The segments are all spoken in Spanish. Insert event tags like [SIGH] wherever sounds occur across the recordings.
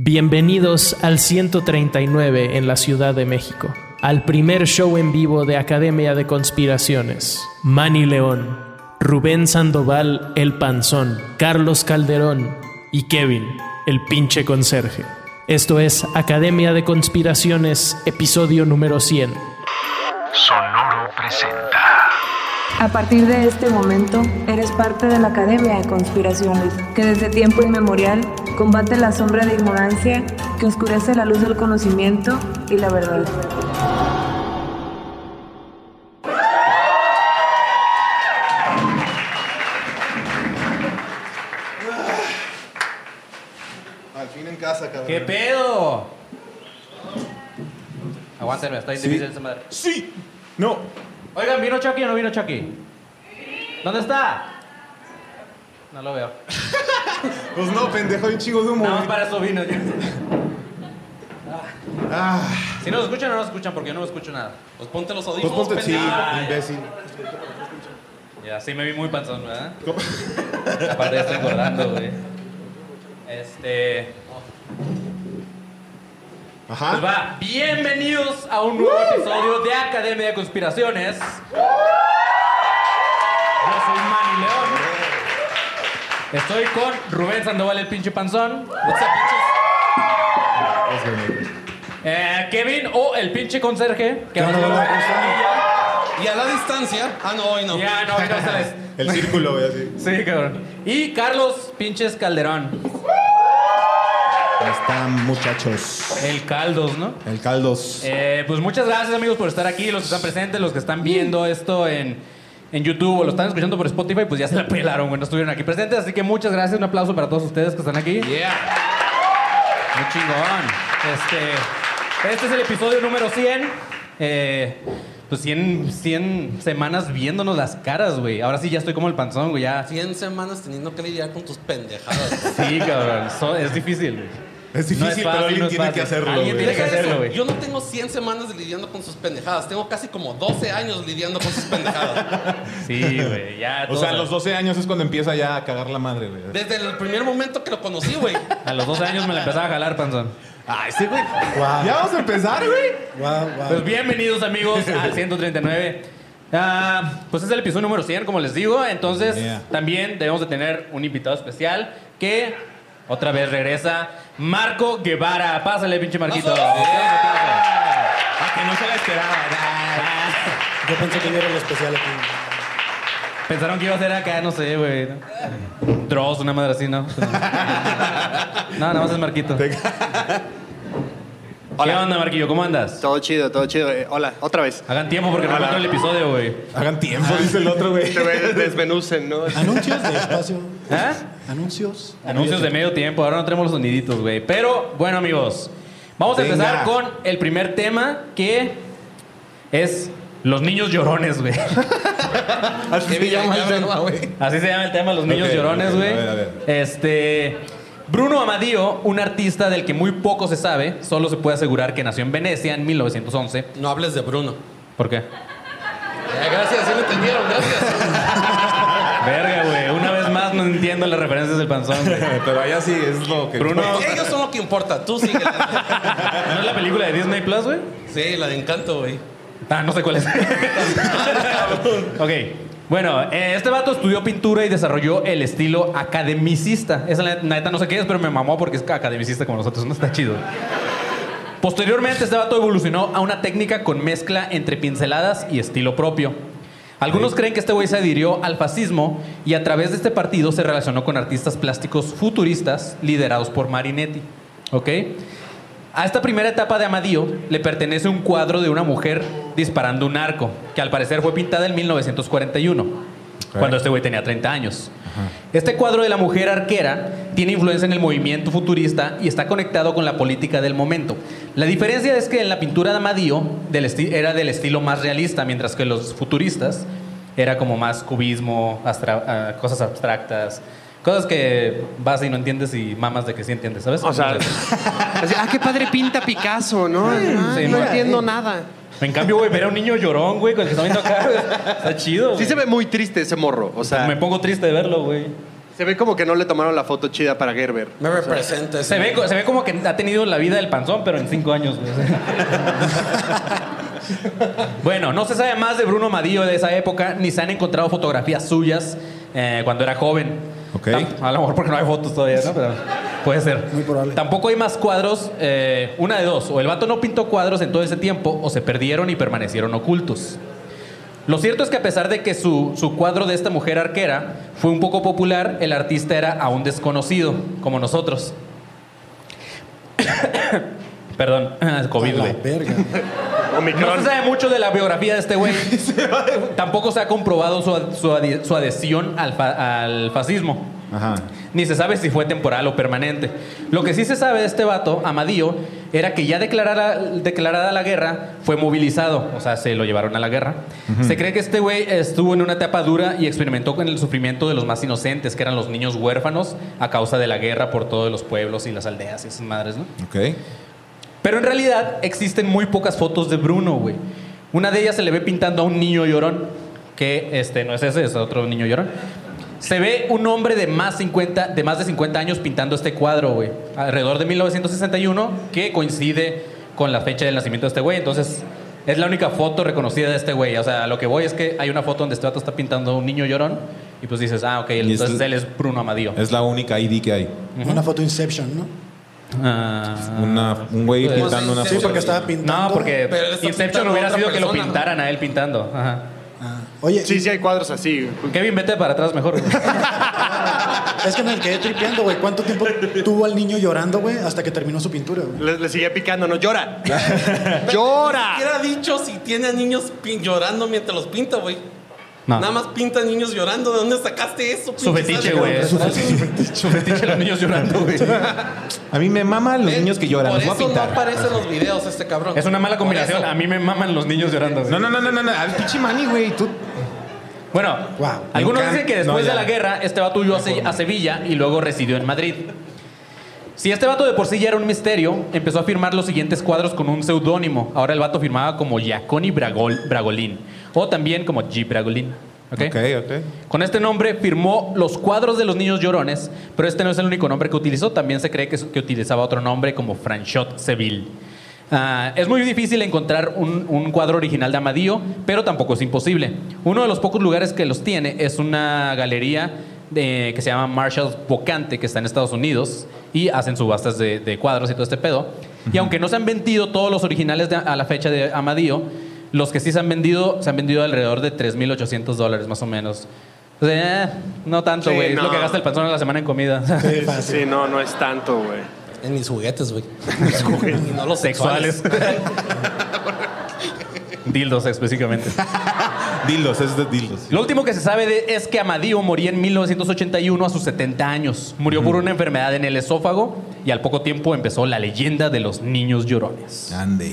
Bienvenidos al 139 en la Ciudad de México, al primer show en vivo de Academia de Conspiraciones. Manny León, Rubén Sandoval el Panzón, Carlos Calderón y Kevin, el pinche conserje. Esto es Academia de Conspiraciones, episodio número 100. Sonoro presenta. A partir de este momento, eres parte de la Academia de Conspiraciones, que desde tiempo inmemorial combate la sombra de ignorancia que oscurece la luz del conocimiento y la verdad. Al fin en casa, cabrón. ¿Qué pedo? Aguántenme, está difícil esa madre. Sí. No. Oigan, ¿vino Chucky o no vino Chucky? ¿Dónde está? No lo veo. [LAUGHS] Pues no, pendejo, hay un chingo de humo. Güey. para eso vino. Ah, Si no nos escuchan no nos escuchan, porque yo no me escucho nada. Pues ponte los pues audífonos, ponte, sí, imbécil. Ya, sí me vi muy panzón, ¿verdad? Aparte ya estoy engordando, güey. Este... Pues Ajá. va, bienvenidos a un nuevo episodio de Academia de Conspiraciones. Yo soy Manny León. Estoy con Rubén Sandoval, el pinche panzón. What's up, bitches? Eh, Kevin o el pinche conserje. Que nos vemos ¿cómo en Y a la distancia. Ah, no, hoy no. Ya, no, hoy no sales. [LAUGHS] El círculo, güey, así. Sí, cabrón. Y Carlos Pinches Calderón. ¿Cómo están, muchachos? El Caldos, ¿no? El caldos. Eh, pues muchas gracias amigos por estar aquí, los que están presentes, los que están viendo esto en, en YouTube o lo están escuchando por Spotify, pues ya se la pelaron, güey, no estuvieron aquí presentes, así que muchas gracias, un aplauso para todos ustedes que están aquí. Yeah. Muy chingón. Este, este es el episodio número 100. Eh, pues 100, 100 semanas viéndonos las caras, güey. Ahora sí ya estoy como el panzón, güey, ya. 100 semanas teniendo que lidiar con tus pendejadas. Sí, cabrón, so- es difícil, güey. Es difícil, pero alguien no tiene fácil. que hacerlo, Alguien tiene que hacerlo, eso, güey. Yo no tengo 100 semanas lidiando con sus pendejadas. Tengo casi como 12 años lidiando con sus pendejadas. [LAUGHS] Sí, güey, ya. O sea, a los 12 años es cuando empieza ya a cagar la madre, güey. Desde el primer momento que lo conocí, güey. A los 12 años me la empezaba a jalar, panzón. Ay, sí, güey. Ya vamos a empezar, güey. Pues bienvenidos amigos [LAUGHS] al 139. Ah, pues es el episodio número 100, como les digo. Entonces Yeah. también debemos de tener un invitado especial que otra vez regresa. Marco Guevara. Pásale, pinche Marquito. Que no se la esperaba. Yo pensé que yo era lo especial aquí. Pensaron que iba a ser acá, no sé, güey. ¿no? Dross, una madre así, ¿no? [LAUGHS] no, nada más es Marquito. ¿Qué onda, Marquillo? ¿Cómo andas? Todo chido, todo chido. Eh, hola, otra vez. Hagan tiempo porque no Hola. encuentro el episodio, güey. Hagan tiempo, dice el otro, güey. Te ve- desmenucen, ¿no? Anuncios de espacio. ¿Eh? Anuncios. Anuncios de medio tiempo, ahora no tenemos los soniditos, güey. Pero, bueno, amigos, vamos a Venga. empezar con el primer tema que es los niños llorones, güey. [LAUGHS] Así se llama el tema, güey. Así se llama el tema, los niños Ok, llorones, ok, güey. a ver, a ver. Este. Bruno Amadío, un artista del que muy poco se sabe, solo se puede asegurar que nació en Venecia en 1911. No hables de Bruno. ¿Por qué? Eh, gracias, sí lo entendieron, gracias. [LAUGHS] Verga, güey. Una vez más no entiendo las referencias del panzón, güey. [LAUGHS] Pero allá sí es lo que. Bruno. Ellos son lo que importa. Tú sigue. [LAUGHS] ¿No es la película de Disney Plus, güey? Sí, la de Encanto, güey. Ah, no sé cuál es. ok. Bueno, eh, este vato estudió pintura y desarrolló el estilo academicista. Esa la neta no sé qué es, pero me mamó porque es academicista como nosotros. No está chido. Posteriormente, este vato evolucionó a una técnica con mezcla entre pinceladas y estilo propio. Algunos creen que este güey se adhirió al fascismo y a través de este partido se relacionó con artistas plásticos futuristas liderados por Marinetti. ¿Ok? A esta primera etapa de Amadío le pertenece un cuadro de una mujer disparando un arco, que al parecer fue pintada en 1941, cuando este güey tenía 30 años. Este cuadro de la mujer arquera tiene influencia en el movimiento futurista y está conectado con la política del momento. La diferencia es que en la pintura de Amadío del era del estilo más realista, mientras que los futuristas era como más cubismo, abstra- ah, cosas abstractas, cosas que vas y no entiendes y mamas de que sí entiendes, ¿sabes? O sea, [LAUGHS] así, ah, qué padre pinta Picasso, ¿no? Ah, Sí, no no. entiendo nada. En cambio, güey, ver a un niño llorón, güey, con el que está viendo acá, güey, está chido. Sí güey. se ve muy triste ese morro. O sea, Me pongo triste de verlo, güey. se ve como que no le tomaron la foto chida para Gerber. Me representa. Se ve, se ve como que ha tenido la vida del panzón, pero en cinco años. güey. [LAUGHS] bueno, no se sabe más de Bruno Madillo de esa época, ni se han encontrado fotografías suyas eh, cuando era joven. A lo mejor porque no hay fotos todavía, ¿no? Pero puede ser. Muy probable. Tampoco hay más cuadros. eh, una de dos. O el vato no pintó cuadros en todo ese tiempo, o se perdieron y permanecieron ocultos. Lo cierto es que a pesar de que su, su cuadro de esta mujer arquera fue un poco popular, el artista era aún desconocido, como nosotros. [COUGHS] Perdón, [COUGHS] COVID, No se sabe mucho de la biografía de este güey. [LAUGHS] Tampoco se ha comprobado su, su adhesión al, fa- al fascismo. Ajá. Ni se sabe si fue temporal o permanente. Lo que sí se sabe de este vato, Amadío, era que ya declarada, declarada la guerra, fue movilizado. O sea, se lo llevaron a la guerra. Se cree que este güey estuvo en una etapa dura y experimentó con el sufrimiento de los más inocentes, que eran los niños huérfanos, a causa de la guerra por todos los pueblos y las aldeas y esas madres, ¿no? Ok. Pero en realidad existen muy pocas fotos de Bruno, güey. Una de ellas se le ve pintando a un niño llorón, que este no es ese, es otro niño llorón. Se ve un hombre de más, 50, de más de 50 años pintando este cuadro, güey. Alrededor de 1961, que coincide con la fecha del nacimiento de este güey. Entonces, es la única foto reconocida de este güey. O sea, lo que voy es que hay una foto donde este vato está pintando a un niño llorón. Y pues dices, ah, ok, es- entonces él es Bruno Amadío. Es la única ID que hay. Una foto Inception, ¿no? Ah, Una, un güey Pues, pintando una Sí, foto. porque estaba pintando. No, porque Inception hubiera sido que lo pintaran a él pintando. Ajá. Ah, Oye, Sí, sí hay cuadros así. Kevin, vete para atrás mejor. es que me quedé tripeando, güey. ¿Cuánto tiempo tuvo al niño llorando, güey, hasta que terminó su pintura, güey? Le, le sigue picando, no llora. [LAUGHS] ¡Llora! ¿Qué ha dicho si tiene a niños llorando mientras los pinta, güey? No. Nada más pinta niños llorando. ¿De dónde sacaste eso? Su fetiche, güey. Su fetiche. Su fetiche, los niños llorando, güey. A mí me maman los Eh, niños que lloran. Por Los voy a eso no pintar. aparece en los videos este cabrón. Es una mala combinación. A mí me maman los niños llorando. güey. No, no, no, no, no, no. Al pinche Manny, güey. Tú. Bueno, Wow. algunos dicen que después No, de la guerra, este vato huyó a, Se- a Sevilla y luego residió en Madrid. Si este vato de por sí ya era un misterio, empezó a firmar los siguientes cuadros con un seudónimo. Ahora el vato firmaba como Giaconi Bragol, Bragolin o también como G. Bragolin. ¿ok? Ok, ok. Con este nombre firmó los cuadros de los niños llorones, pero este no es el único nombre que utilizó. También se cree que, que utilizaba otro nombre como Franchot Seville. Ah, es muy difícil encontrar un, un cuadro original de Amadío, pero tampoco es imposible. Uno de los pocos lugares que los tiene es una galería de- que se llama Marshall's Bocante, que está en Estados Unidos, y hacen subastas de, de cuadros y todo este pedo. Y aunque no se han vendido todos los originales de- a la fecha de Amadío, los que sí se han vendido, se han vendido alrededor de 3.800 dólares más o menos. O sea, eh, no tanto, Sí, güey. Es no. lo que gasta el panzón a la semana en comida. [LAUGHS] Sí, sí, no, no es tanto, güey. En mis juguetes, güey. y no los Sexuales. [LAUGHS] Dildos específicamente. [LAUGHS] Dildos, es de dildos. Lo último que se sabe de- es que Amadío moría en 1981 a sus 70 años. Murió por una enfermedad en el esófago y al poco tiempo empezó la leyenda de los niños llorones. Ande.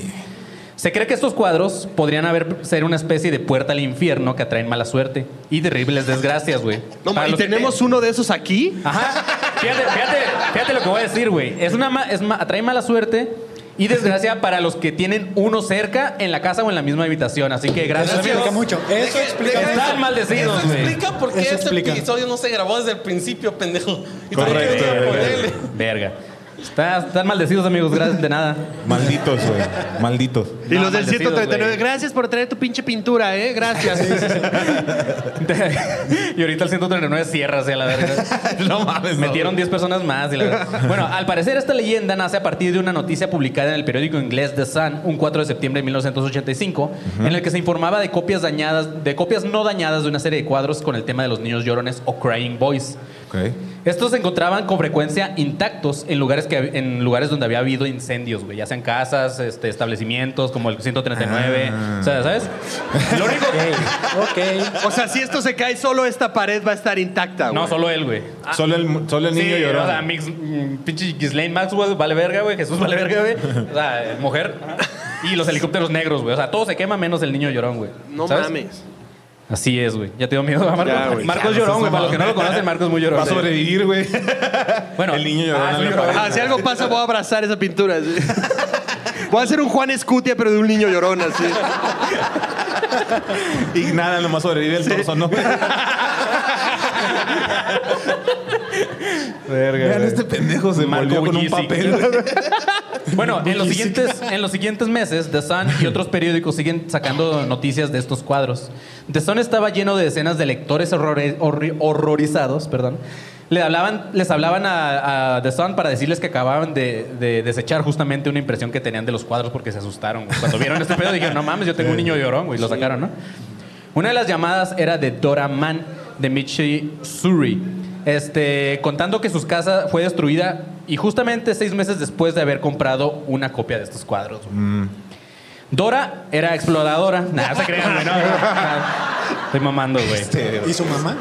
Se cree que estos cuadros podrían haber ser una especie de puerta al infierno que atraen mala suerte y terribles desgracias, güey. No, Para ¿Y los que- tenemos uno de esos aquí? Ajá. Fíjate, fíjate, fíjate lo que voy a decir, güey. Es una ma- es ma- atrae mala suerte y desgracia para los que tienen uno cerca en la casa o en la misma habitación. Así que Eso gracias. explica Dios. mucho. Eso explica Están mucho. maldecidos, Eso explica por qué Eso este explica. episodio no se grabó desde el principio, pendejo. Y Correcto. Verga. Está- están maldecidos, amigos. Gracias de nada. Malditos, güey. Malditos. Y No, los del maldecidos, 139, güey. gracias por traer tu pinche pintura, ¿eh? Gracias. [LAUGHS] y ahorita el 139 cierra hacia la verga. [LAUGHS] No mames, no. Metieron 10 personas más. y la verdad. [LAUGHS] Bueno, al parecer esta leyenda nace a partir de una noticia publicada en el periódico inglés The Sun un 4 de septiembre de 1985, en el que se informaba de copias dañadas, de copias no dañadas de una serie de cuadros con el tema de los niños llorones o crying boys. Ok. Estos se encontraban con frecuencia intactos en lugares que en lugares donde había habido incendios, güey, ya sean casas, este, establecimientos como el 139, Ah. o sea, ¿sabes? Lo único O sea, si esto se cae, solo esta pared va a estar intacta, güey. no solo él, güey. Solo el, solo el niño sí, lloró. O sea, mix, mm, pinche Ghislaine Maxwell vale verga, güey. Jesús vale verga, güey. O sea, mujer. Y los helicópteros negros, güey. O sea, todo se quema menos el niño llorón, güey. No ¿Sabes? mames. Así es, güey. Ya te dio miedo a Marcos. Ya, güey. Marcos Ya, llorón, güey. Para los que no lo [LAUGHS] conocen, Marcos es muy llorón. Va a sobrevivir, güey. Bueno, El niño llorón ah, en sí, la llorón. pared. Ah, si algo pasa, voy a abrazar esa pintura. sí. [LAUGHS] Voy a hacer un Juan Escutia, pero de un niño llorón, así. Y nada, nomás sobrevive el torso, ¿no? [LAUGHS] Verga, Vean, este pendejo se Marco con un papel. Bueno, en los, siguientes, en los siguientes meses, The Sun y otros periódicos siguen sacando noticias de estos cuadros. The Sun estaba lleno de decenas de lectores horrore- horri- horrorizados, perdón. Le hablaban, les hablaban a, a The Sun para decirles que acababan de, de desechar justamente una impresión que tenían de los cuadros porque se asustaron. güey. Cuando vieron este pedo dijeron, no mames, yo tengo un niño llorón, güey. Lo sacaron, ¿no? Una de las llamadas era de Dora Mann, de Michi Surrey, este, contando que su casa fue destruida y justamente seis meses después de haber comprado una copia de estos cuadros. güey. Dora era exploradora. Nada, se crean, güey. No, no, no. Estoy mamando, güey. ¿Y su mamá?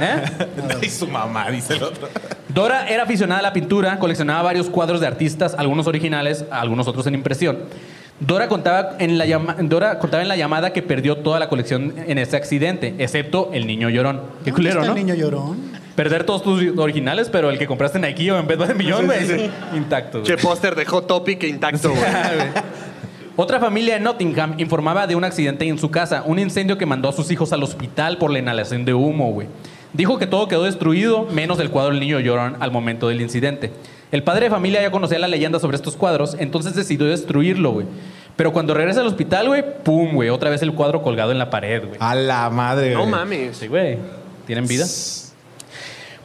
¿Eh? [LAUGHS] y su mamá, dice el otro. Dora era aficionada a la pintura, coleccionaba varios cuadros de artistas, algunos originales, algunos otros en impresión. Dora contaba, en la llama- Dora contaba en la llamada que perdió toda la colección en ese accidente, excepto el niño llorón. Qué culero, ¿Está ¿no? el niño llorón? Perder todos tus originales, pero el que compraste en Ikea o en Bed Bath Millón, güey, intacto. Che póster de Hot Topic intacto, güey. Otra familia en Nottingham informaba de un accidente en su casa, un incendio que mandó a sus hijos al hospital por la inhalación de humo, güey. Dijo que todo quedó destruido, menos el cuadro del niño llorón al momento del incidente. El padre de familia ya conocía la leyenda sobre estos cuadros, entonces decidió destruirlo, güey. Pero cuando regresa al hospital, güey, pum, güey, otra vez el cuadro colgado en la pared, güey. A la madre, No güey. mames. Sí, güey. ¿Tienen vida?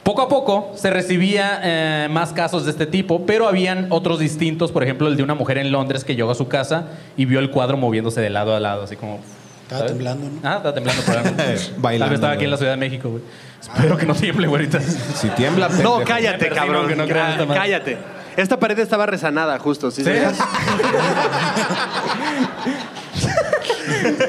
Poco a poco se recibía eh, más casos de este tipo, pero habían otros distintos, por ejemplo, el de una mujer en Londres que llegó a su casa y vio el cuadro moviéndose de lado a lado, así como... Estaba ¿sabes? temblando, ¿no? Ah, estaba temblando probablemente. Bailando, [LAUGHS] Tal vez estaba aquí en la Ciudad de México, güey. Espero que no tiemble, güey, ahorita. Si tiembla, No, cállate, cabrón. que no crean esta madre. cállate. Esta pared estaba resanada, justo. ¿sí? ¿Sí? sabías? [LAUGHS]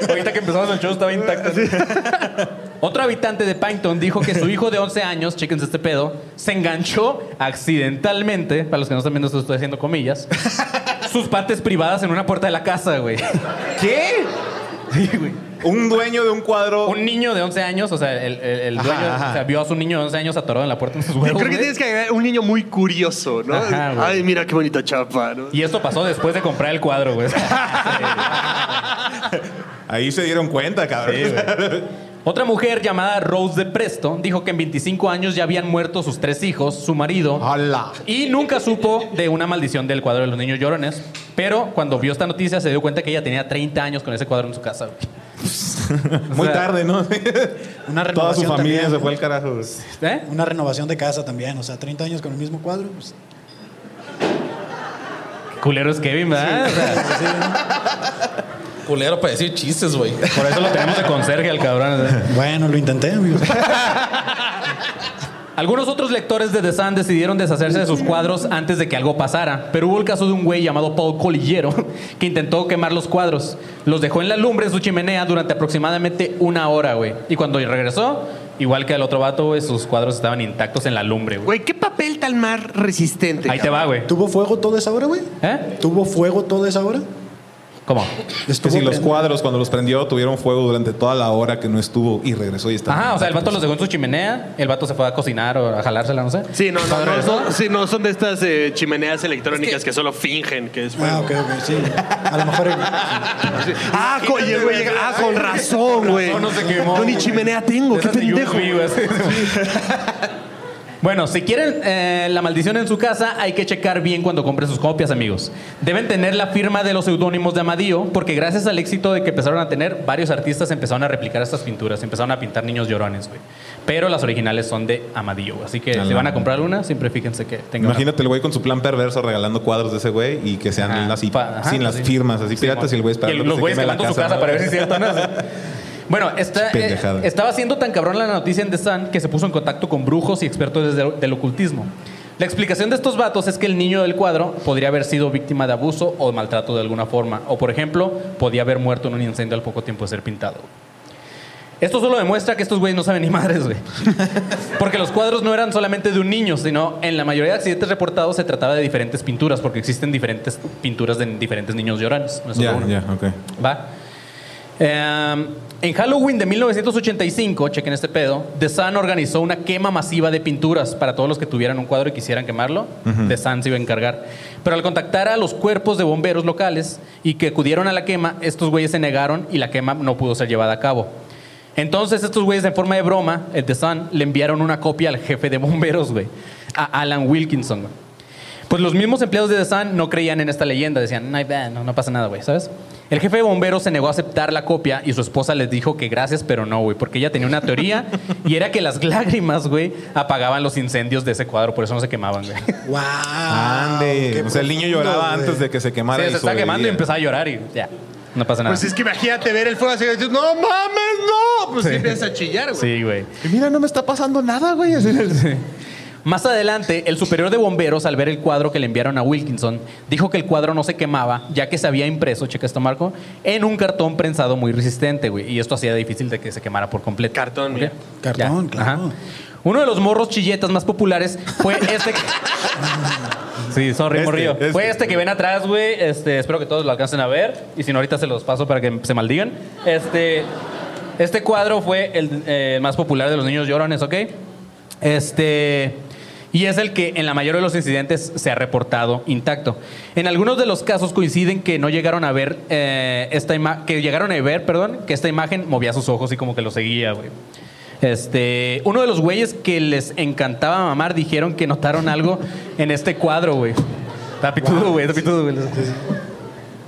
Ahorita que empezamos el show estaba intacto. [LAUGHS] Otro habitante de Pinton dijo que su hijo de 11 años, chéquense este pedo, se enganchó accidentalmente, para los que no están viendo esto estoy haciendo comillas, [LAUGHS] sus partes privadas en una puerta de la casa, güey. ¿Qué? Sí, güey. Un dueño de un cuadro. Un niño de 11 años, o sea, el, el- el Ajá, dueño ajá. o sea, vio a su niño de 11 años atorado en la puerta de sus huevos. Creo que tienes que agregar un niño muy curioso, ¿no? Ajá, güey. Ay, mira qué bonita chapa, ¿no? Y esto pasó después de comprar el cuadro, güey. [LAUGHS] Ahí se dieron cuenta, cabrón. Sí, güey. Otra mujer llamada Rose de Presto dijo que en 25 años ya habían muerto sus tres hijos, su marido, ¡Hala! y nunca supo de una maldición del cuadro de los niños llorones. Pero cuando vio esta noticia se dio cuenta que ella tenía 30 años con ese cuadro en su casa. [LAUGHS] Muy tarde, ¿no? [LAUGHS] Una Toda renovación su familia también, se fue al carajo. ¿Eh? Una renovación de casa también, o sea, 30 años con el mismo cuadro. pues, Culero es Kevin, ¿verdad? O sea, [LAUGHS] sí. Culero para decir chistes, güey. por eso lo tenemos de conserje al cabrón. Bueno, lo intenté, amigos. [LAUGHS] Algunos otros lectores de The Sun decidieron deshacerse de sus cuadros antes de que algo pasara, pero hubo el caso de un güey llamado Paul Colillero [LAUGHS] que intentó quemar los cuadros. Los dejó en la lumbre en su chimenea durante aproximadamente una hora, güey. Y cuando regresó, igual que el otro vato, güey, sus cuadros estaban intactos en la lumbre, güey. Güey, ¿qué papel tan más resistente? Ahí te va, güey. ¿Tuvo fuego toda esa hora, güey? ¿Eh? ¿Tuvo fuego toda esa hora? ¿Cómo? Es que si los cuadros, cuando los prendió, tuvieron fuego durante toda la hora que no estuvo y regresó y está. Ajá, o sea, el vato los dejó en su chimenea, el vato se fue a cocinar o a jalársela, no sé. Sí, no, no, no, son, sí, no son de estas eh, chimeneas electrónicas que, solo fingen que es Ah, fuego. ok, ok, sí. A lo mejor. Ah, el güey ah, con razón, güey. razón no se quemó, No, ni chimenea tengo, qué pendejo. [LAUGHS] Bueno, si quieren eh, la maldición en su casa, hay que checar bien cuando compren sus copias, amigos. Deben tener la firma de los seudónimos de Amadío, porque gracias al éxito de que empezaron a tener, varios artistas empezaron a replicar estas pinturas, empezaron a pintar niños llorones, güey. Pero las originales son de Amadío, así que A si van a comprar una, siempre fíjense que tenga una- Imagínate el güey con su plan perverso regalando cuadros de ese güey y que sean Ajá, así, pa- ajá, sin las sí. firmas, así Sí, piratas y el güey Y esperando los que se güeyes la su casa ¿no? para ver si es cierto no. [LAUGHS] Bueno, está, eh, estaba siendo tan cabrón la noticia en The Sun que se puso en contacto con brujos y expertos desde- del ocultismo. La explicación de estos vatos es que el niño del cuadro podría haber sido víctima de abuso o maltrato de alguna forma. O, por ejemplo, podía haber muerto en un incendio al poco tiempo de ser pintado. Esto solo demuestra que estos güeyes no saben ni madres, güey. [LAUGHS] Porque los cuadros no eran solamente de un niño, sino en la mayoría de accidentes reportados se trataba de diferentes pinturas, porque existen diferentes pinturas de diferentes niños llorones. No es solo Ya, uno. ya, ok. Va. Eh, en Halloween de 1985, chequen este pedo, The Sun organizó una quema masiva de pinturas para todos los que tuvieran un cuadro y quisieran quemarlo. Ujú. The Sun se iba a encargar. Pero al contactar a los cuerpos de bomberos locales y que acudieron a la quema, estos güeyes se negaron y la quema no pudo ser llevada a cabo. Entonces estos güeyes en forma de broma, el The Sun, le enviaron una copia al jefe de bomberos, güey, a Alan Wilkinson. güey. Pues los mismos empleados de The Sun no creían en esta leyenda, decían, no, pasa nada, güey, ¿sabes? El jefe de bomberos se negó a aceptar la copia y su esposa les dijo que gracias, pero no, güey, porque ella tenía una teoría [LAUGHS] y era que las lágrimas, güey, apagaban los incendios de ese cuadro, por eso no se quemaban, güey. ¡Wow! Ande. O sea, el niño lloraba antes de que se quemara. Sí, y se está quemando y empezaba a llorar y ya, no pasa nada. Pues es que imagínate ver el fuego así, no mames, no. Pues sí. Sí. empieza a chillar, güey. Sí, güey. Y mira, no me está pasando nada, güey. [LAUGHS] Así- Más adelante, el superior de bomberos, al ver el cuadro que le enviaron a Wilkinson, dijo que el cuadro no se quemaba, ya que se había impreso, checa esto, Marco, en un cartón prensado muy resistente, güey. Y esto hacía difícil de que se quemara por completo. Cartón, ¿Ok? mira. Cartón, Ya. claro. Ajá. Uno de los morros chilletas más populares fue [LAUGHS] este. Sí, sorry, Este, morrillo. este. Fue este que ven atrás, güey. Este, espero que todos lo alcancen a ver. Y si no, ahorita se los paso para que se maldigan. Este, este cuadro fue el eh, más popular de los niños llorones, ¿ok? Este. Y es el que en la mayoría de los incidentes se ha reportado intacto. En algunos de los casos coinciden que no llegaron a ver eh, esta imagen, que llegaron a ver, perdón, que esta imagen movía sus ojos y como que lo seguía, güey. Este, uno de los güeyes que les encantaba mamar dijeron que notaron algo en este cuadro, güey. Está pitudo, güey, está pitudo, güey.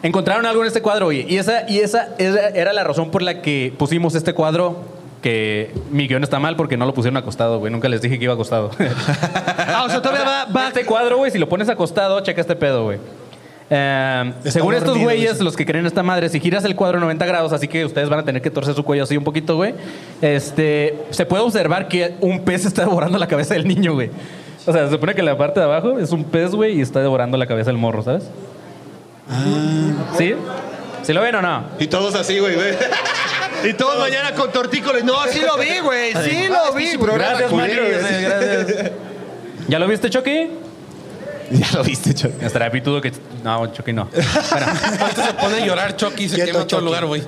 Encontraron algo en este cuadro, güey. Y esa, y esa era la razón por la que pusimos este cuadro. Que mi guion está mal porque no lo pusieron acostado, güey. Nunca les dije que iba acostado. [LAUGHS] Ah, o sea, todavía va, va Este cuadro, güey, si lo pones acostado, checa este pedo, güey. Eh, según estos güeyes, dice. los que creen esta madre, si giras el cuadro 90 grados, así que ustedes van a tener que torcer su cuello así un poquito, güey. Este, se puede observar que un pez está devorando la cabeza del niño, güey. O sea, se supone que la parte de abajo es un pez, güey, y está devorando la cabeza del morro, ¿sabes? ¿Sí? ¿Sí lo ven o no? Y todos así, güey. güey. [LAUGHS] Y todos mañana con tortícolis. No, sí lo vi, güey. Sí lo vi, güey. Gracias, culero, Sí, gracias. [LAUGHS] ¿Ya lo viste, Chucky? Ya lo viste, Chuck. Estará pitudo que... No, Chucky no. Bueno, [LAUGHS] Ahorita se pone a llorar Chucky y se Quieto, quema todo el Chucky. lugar, güey.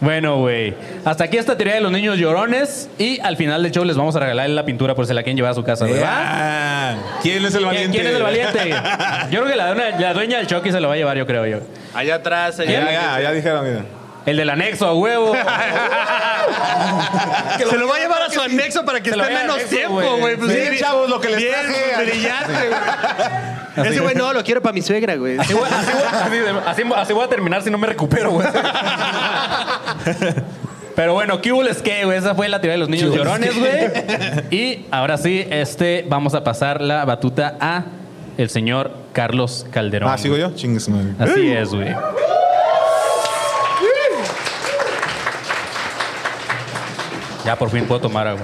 Bueno, güey. Hasta aquí esta teoría de los niños llorones. Y al final del show les vamos a regalar la pintura por si la quieren llevar a su casa, ¿verdad? Ah, ¿Quién es el ¿Quién, valiente? quién es el valiente? [LAUGHS] Yo creo que la, dueña- la dueña del Chucky se lo va a llevar, yo creo yo. Allá atrás, allá. Ya, ya, ya dijeron, mira. El del anexo, a huevo. [LAUGHS] Se lo va a llevar a su anexo para que esté menos tiempo, güey. Pues sí, chavos, lo que les traje. brillante, güey. [LAUGHS] Ese güey no, lo quiero para mi suegra, güey. Así, voy- así así- así- así voy a terminar si no me recupero, güey. [LAUGHS] Pero bueno, ¿qué hubo les qué, güey? Esa fue la teoría de los niños llorones, güey. Y ahora sí, este, vamos a pasar la batuta a el señor Carlos Calderón. Ah, ¿sigo yo? Chingues. Así es, güey. Ya por fin puedo tomar agua.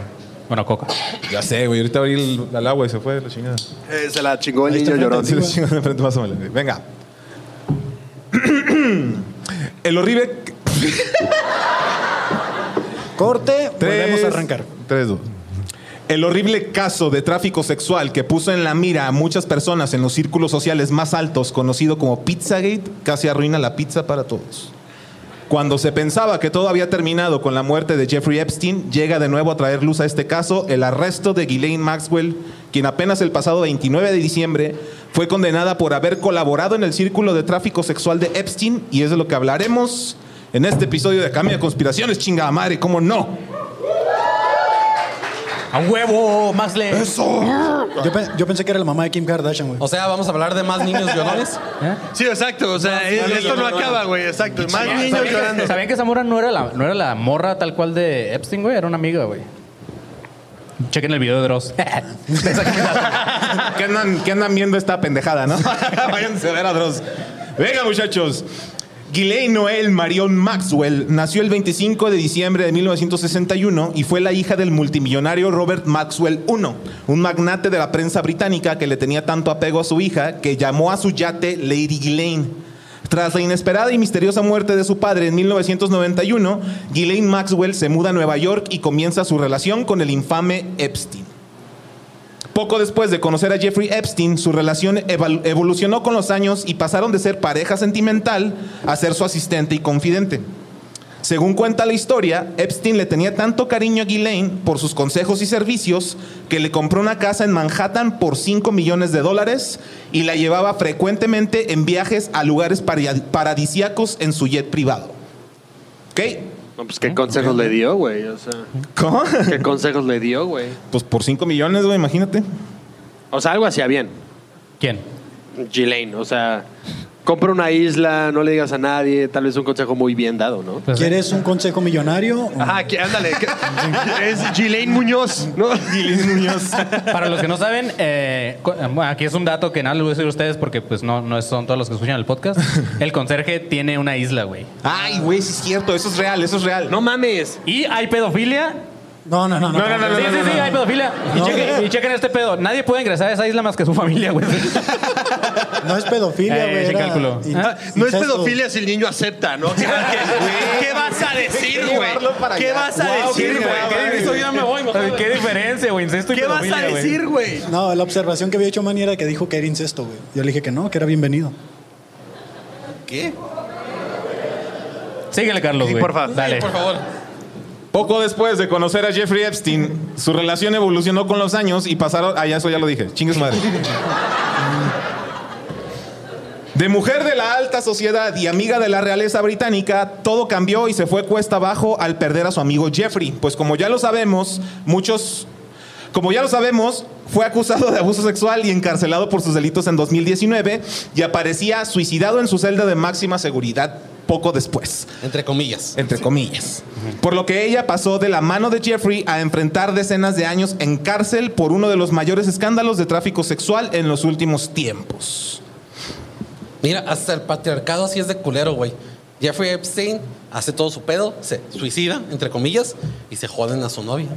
Bueno, coca. Ya sé, güey. Ahorita abrí el, el agua y se fue la chingada. Eh, se la chingó el niño llorón. Sí, la chingada de frente, más o menos. Venga. [CLEARS THROAT] El horrible. [LAUGHS] Corte, volvemos Tres, a arrancar. Tres, dos. El horrible caso de tráfico sexual que puso en la mira a muchas personas en los círculos sociales más altos, conocido como Pizzagate, casi arruina la pizza para todos. Cuando se pensaba que todo había terminado con la muerte de Jeffrey Epstein, llega de nuevo a traer luz a este caso el arresto de Ghislaine Maxwell, quien apenas el pasado 29 de diciembre fue condenada por haber colaborado en el círculo de tráfico sexual de Epstein, y es de lo que hablaremos en este episodio de Cambio de Conspiraciones, chingada madre, ¿cómo no? ¡A huevo, Maxle! Yo, pe- yo pensé que era la mamá de Kim Kardashian, güey. O sea, vamos a hablar de más niños llorones. Sí, exacto. O sea, eh, esto no acaba, güey. Exacto. Más niños llorando. ¿Sabían que esa morra no era, la, no era la morra tal cual de Epstein, güey? Era una amiga, güey. Chequen el video de Dross. [LAUGHS] ¿Qué andan, qué andan viendo esta pendejada, no? [LAUGHS] Váyanse a ver a Dross. Venga, muchachos. Ghislaine Noel Marion Maxwell nació el 25 de diciembre de 1961 y fue la hija del multimillonario Robert Maxwell I, un magnate de la prensa británica que le tenía tanto apego a su hija que llamó a su yate Lady Ghislaine. Tras la inesperada y misteriosa muerte de su padre en 1991, Ghislaine Maxwell se muda a Nueva York y comienza su relación con el infame Epstein. Poco después de conocer a Jeffrey Epstein, su relación evolucionó con los años y pasaron de ser pareja sentimental a ser su asistente y confidente. Según cuenta la historia, Epstein le tenía tanto cariño a Ghislaine por sus consejos y servicios que le compró una casa en Manhattan por 5 millones de dólares y la llevaba frecuentemente en viajes a lugares paradisíacos en su jet privado. ¿Ok? No, pues qué consejos le dio, güey. O sea, ¿Cómo? ¿qué consejos le dio, güey? Pues por 5 millones, güey, imagínate. O sea, algo hacía bien. ¿Quién? Ghislaine, o sea, compra una isla, no le digas a nadie, tal vez un consejo muy bien dado, ¿no? ¿Quieres un consejo millonario? Ajá, que- ándale. que- [LAUGHS] es Ghislaine Muñoz, ¿no? Ghislaine Muñoz. [LAUGHS] Para los que no saben, eh, cu- bueno, aquí es un dato que nada les voy a decir a ustedes porque pues no, no son todos los que escuchan el podcast. [LAUGHS] El conserje tiene una isla, güey. Ay, güey, sí es cierto, eso es real, eso es real. No mames. Y hay pedofilia. No, no, no. No, no, no, no, sí, no, sí, no, sí, no. hay pedofilia. Y, No. chequen, y chequen este pedo. Nadie puede ingresar a esa isla más que su familia, güey. [LAUGHS] No es pedofilia, Eh, güey. sin era cálculo. in- Ah, No es incesto. pedofilia si el niño acepta, ¿no? ¿Qué, qué- qué vas a decir, güey? Llevarlo para ¿Qué allá. vas a Wow, decir, güey? ¿Qué- ya me voy, ¿Qué diferencia, güey? Incesto y ¿Qué vas a güey. decir, güey? No, la observación que había hecho Manny era que dijo que era incesto, güey. Yo le dije que no, que era bienvenido. ¿Qué? Síguele, Carlos, Sí, güey. por favor. Dale. Por favor. Poco después de conocer a Jeffrey Epstein, su relación evolucionó con los años y pasaron. Ah, ya eso ya lo dije. Chingue su madre. De mujer de la alta sociedad y amiga de la realeza británica, todo cambió y se fue cuesta abajo al perder a su amigo Jeffrey. Pues como ya lo sabemos, muchos. Como ya lo sabemos, fue acusado de abuso sexual y encarcelado por sus delitos en 2019 y aparecía suicidado en su celda de máxima seguridad poco después. Entre comillas. Entre comillas. Por lo que ella pasó de la mano de Jeffrey a enfrentar decenas de años en cárcel por uno de los mayores escándalos de tráfico sexual en los últimos tiempos. Mira, hasta el patriarcado así es de culero, güey. Jeffrey Epstein hace todo su pedo, se suicida, entre comillas, y se joden a su novia.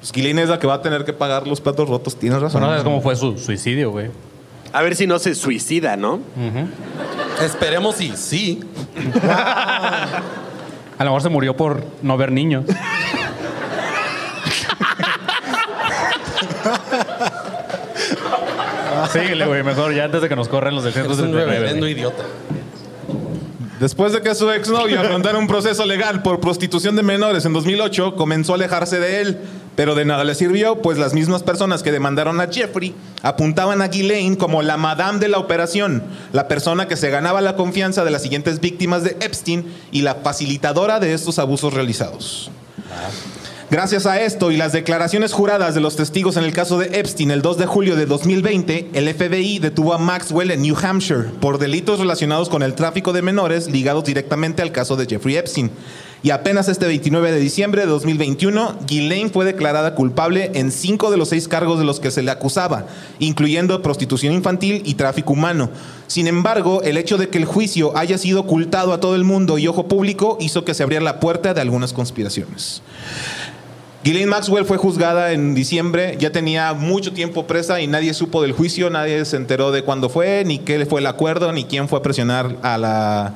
Pues es la que va a tener que pagar los platos rotos. Tienes razón. No sabes cómo fue su suicidio, güey. A ver si no se suicida, ¿no? Esperemos y sí. A lo mejor se murió por no ver niños. Síguele, güey, mejor ya antes de que nos corran los del Es un 139. reverendo güey. idiota. Después de que su exnovio afrontara un proceso legal por prostitución de menores en 2008, comenzó a alejarse de él, pero de nada le sirvió, pues las mismas personas que demandaron a Jeffrey apuntaban a Ghislaine como la madame de la operación, la persona que se ganaba la confianza de las siguientes víctimas de Epstein y la facilitadora de estos abusos realizados. Gracias a esto y las declaraciones juradas de los testigos en el caso de Epstein el 2 de julio de 2020, el FBI detuvo a Maxwell en New Hampshire por delitos relacionados con el tráfico de menores ligados directamente al caso de Jeffrey Epstein. Y apenas este 29 de diciembre de 2021, Ghislaine fue declarada culpable en cinco de los seis cargos de los que se le acusaba, incluyendo prostitución infantil y tráfico humano. Sin embargo, el hecho de que el juicio haya sido ocultado a todo el mundo y ojo público hizo que se abriera la puerta de algunas conspiraciones. Ghislaine Maxwell fue juzgada en diciembre, ya tenía mucho tiempo presa y nadie supo del juicio, nadie se enteró de cuándo fue, ni qué fue el acuerdo, ni quién fue a presionar a la,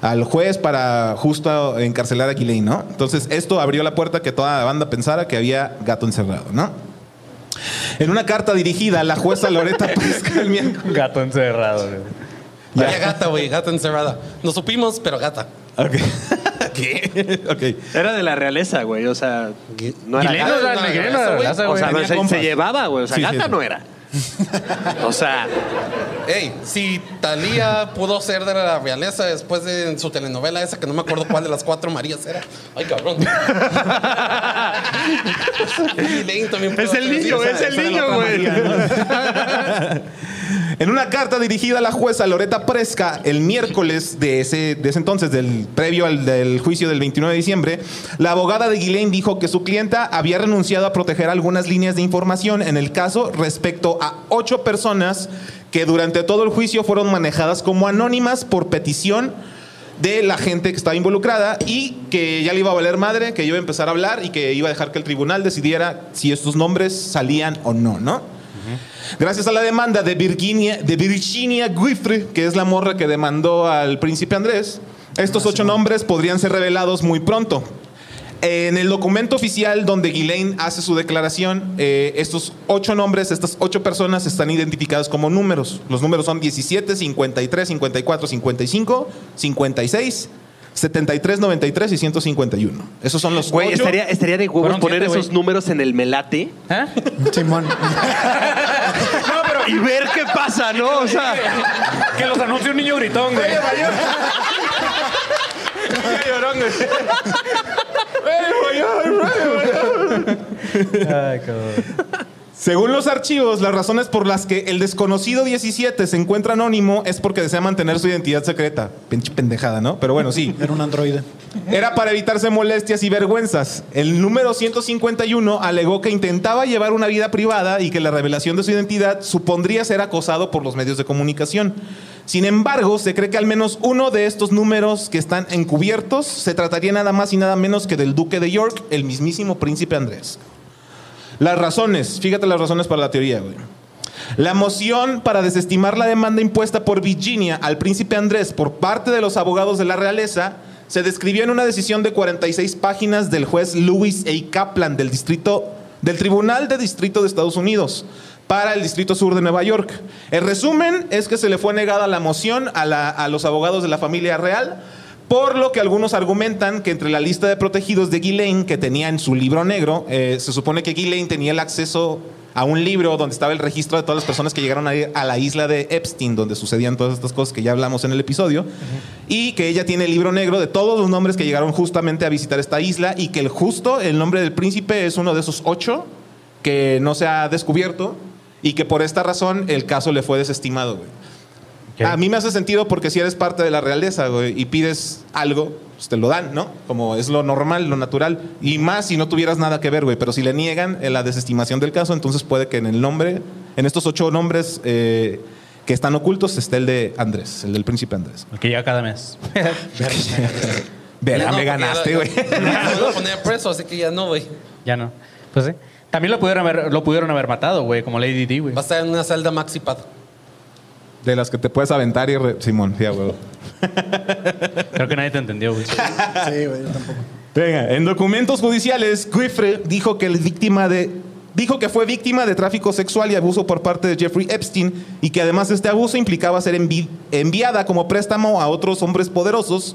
al juez para justo encarcelar a Ghislaine, ¿no? Entonces esto abrió la puerta que toda la banda pensara que había gato encerrado, ¿no? En una carta dirigida a la jueza Loreta [LAUGHS] Pesca el miércoles. Gato encerrado, güey. Vaya gata, güey, gata encerrada. No supimos, pero gata. Ok. [LAUGHS] ¿Qué? Ok. Era de la realeza, güey. O sea, no era Ghislaine no gata. era- güey. realeza, O sea, no, se, llevaba, güey. O sea, Sí, gata sí. no era. O sea, Ey, si Talía pudo ser de la realeza después de su telenovela esa, que no me acuerdo cuál de las cuatro Marías era. Ay, cabrón. [LAUGHS] Elaine también pudo es el ser niño, es el niño, güey. [LAUGHS] En una carta dirigida a la jueza Loreta Presca el miércoles de ese, ese entonces, del previo al del juicio del 29 de diciembre, la abogada de Ghislaine dijo que su clienta había renunciado a proteger algunas líneas de información en el caso respecto a ocho personas que durante todo el juicio fueron manejadas como anónimas por petición de la gente que estaba involucrada y que ya le iba a valer madre, que iba a empezar a hablar y que iba a dejar que el tribunal decidiera si estos nombres salían o no, ¿no? Gracias a la demanda de Virginia, de Virginia Guifre, que es la morra que demandó al príncipe Andrés, estos ocho nombres podrían ser revelados muy pronto. En el documento oficial donde Ghislaine hace su declaración, eh, estos ocho nombres, estas ocho personas están identificadas como números. Los números son 17, 53, 54, 55, 56, 73, 93 y 151. Esos son los Güey, ocho. estaría, estaría de huevos Fueron poner siete, esos güey. números en el melate ¿Eh? Simón. y ver qué pasa, ¿no? O sea, Que los anuncie un niño gritón, güey. Según los archivos, las razones por las que el desconocido 17 se encuentra anónimo es porque desea mantener su identidad secreta. Pinche pendejada, ¿no? Pero bueno, sí. [LAUGHS] Era un androide. Era para evitarse molestias y vergüenzas. El número 151 alegó que intentaba llevar una vida privada y que la revelación de su identidad supondría ser acosado por los medios de comunicación. Sin embargo, se cree que al menos uno de estos números que están encubiertos se trataría nada más y nada menos que del duque de York, el mismísimo príncipe Andrés. Las razones, fíjate las razones para la teoría, güey. La moción para desestimar la demanda impuesta por Virginia al príncipe Andrés por parte de los abogados de la realeza se describió en una decisión de 46 páginas del juez Louis A. Kaplan del distrito del Tribunal de Distrito de Estados Unidos para el Distrito Sur de Nueva York. El resumen es que se le fue negada la moción a, la- a los abogados de la familia real por lo que algunos argumentan que entre la lista de protegidos de Ghislaine que tenía en su libro negro, eh, se supone que Ghislaine tenía el acceso a un libro donde estaba el registro de todas las personas que llegaron a la isla de Epstein, donde sucedían todas estas cosas que ya hablamos en el episodio, y que ella tiene el libro negro de todos los nombres que llegaron justamente a visitar esta isla, y que el justo, el nombre del príncipe, es uno de esos ocho que no se ha descubierto, y que por esta razón el caso le fue desestimado. A mí me hace sentido porque si eres parte de la realeza, güey, y pides algo, pues te lo dan, ¿no? Como es lo normal, lo natural. Y más si no tuvieras nada que ver, güey. Pero si le niegan en la desestimación del caso, entonces puede que en el nombre, en estos ocho nombres eh, que están ocultos, esté el de Andrés, el del príncipe Andrés. El que llega cada mes. [LAUGHS] [LAUGHS] Verá, no, me ganaste, güey. ya Me voy a poner preso, así que ya no, güey. Ya no. Pues sí. También lo pudieron haber, lo pudieron haber matado, güey, como Lady D, güey. Va a estar en una celda maxipad. De las que te puedes aventar y... re- Simón, ya, güey. Creo que nadie te entendió, güey. Sí, güey, yo tampoco. Venga, en documentos judiciales, Guifre dijo que el víctima de dijo que fue víctima de tráfico sexual y abuso por parte de Jeffrey Epstein y que además este abuso implicaba ser envi- enviada como préstamo a otros hombres poderosos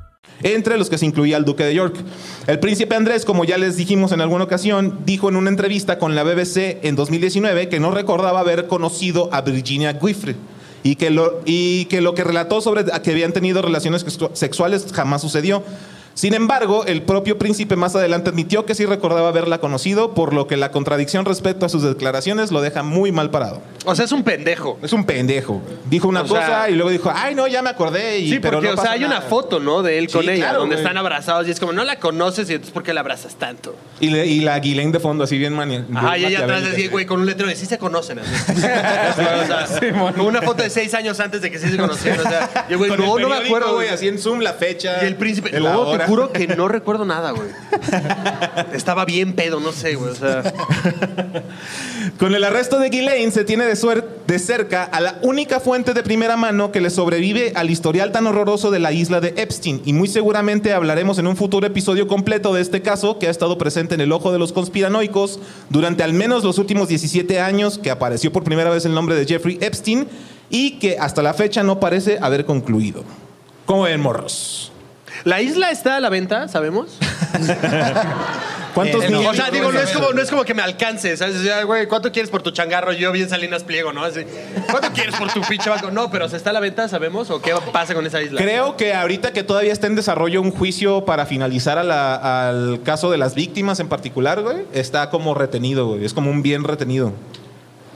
Entre los que se incluía el duque de York. El príncipe Andrés, como ya les dijimos en alguna ocasión, dijo en una entrevista con la BBC en 2019 que no recordaba haber conocido a Virginia Guifre y que lo, y que, lo que relató sobre que habían tenido relaciones sexu- sexuales jamás sucedió. Sin embargo, el propio príncipe más adelante admitió que sí recordaba haberla conocido, por lo que la contradicción respecto a sus declaraciones lo deja muy mal parado. O sea, es un pendejo. Es un pendejo. Dijo una O cosa sea- y luego dijo, ay, no, ya me acordé. Y, Sí, pero porque, no o sea, pasa hay una nada". foto, ¿no? De él Sí, con ella, claro, donde güey. están abrazados y es como, no la conoces y entonces, ¿por qué la abrazas tanto? Y, le- y la Guilaine de fondo, así bien mania. Ajá, y bien ella atrás maquiavélica. así, güey, con un letrero de sí se conocen. así. [LAUGHS] [LAUGHS] O sea, con una foto de seis años antes de que sí se conocieran. O sea, y el güey, Con no, el no me periódico, acuerdo. güey, así en Zoom la fecha. Y el príncipe, no, hora. Juro que no recuerdo nada, güey. Estaba bien pedo, no sé, güey. Con el arresto de Ghislaine se tiene de, de cerca a la única fuente de primera mano que le sobrevive al historial tan horroroso de la isla de Epstein. Y muy seguramente hablaremos en un futuro episodio completo de este caso que ha estado presente en el ojo de los conspiranoicos durante al menos los últimos 17 años que apareció por primera vez el nombre de Jeffrey Epstein y que hasta la fecha no parece haber concluido. ¿Cómo ven, morros? ¿La isla está a la venta, sabemos? [LAUGHS] ¿Cuántos Eh, no, millones? O sea, digo, no es, como, no es como que me alcance, ¿sabes? O sea, güey, ¿cuánto quieres por tu changarro? Yo bien Salinas Pliego, ¿no? Así, ¿Cuánto quieres por tu pinche banco? No, pero ¿se está a la venta, sabemos? ¿O qué pasa con esa isla? Creo que ahorita que todavía está en desarrollo un juicio para finalizar a la- al caso de las víctimas en particular, güey, está como retenido, güey. Es como un bien retenido.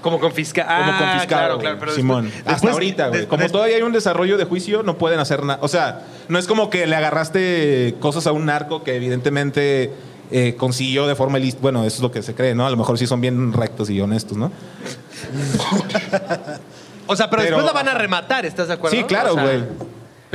Como confiscado. Como Ah, confiscado, claro, claro. Pero Simón. después- Hasta ahorita, güey. Como todavía hay un desarrollo de juicio, no pueden hacer nada. O sea, no es como que le agarraste cosas a un narco que evidentemente eh, consiguió de forma ilícita. Bueno, eso es lo que se cree, ¿no? A lo mejor sí son bien rectos y honestos, ¿no? O sea, pero, Pero- después la van a rematar, ¿estás de acuerdo? Sí, claro, O sea, güey.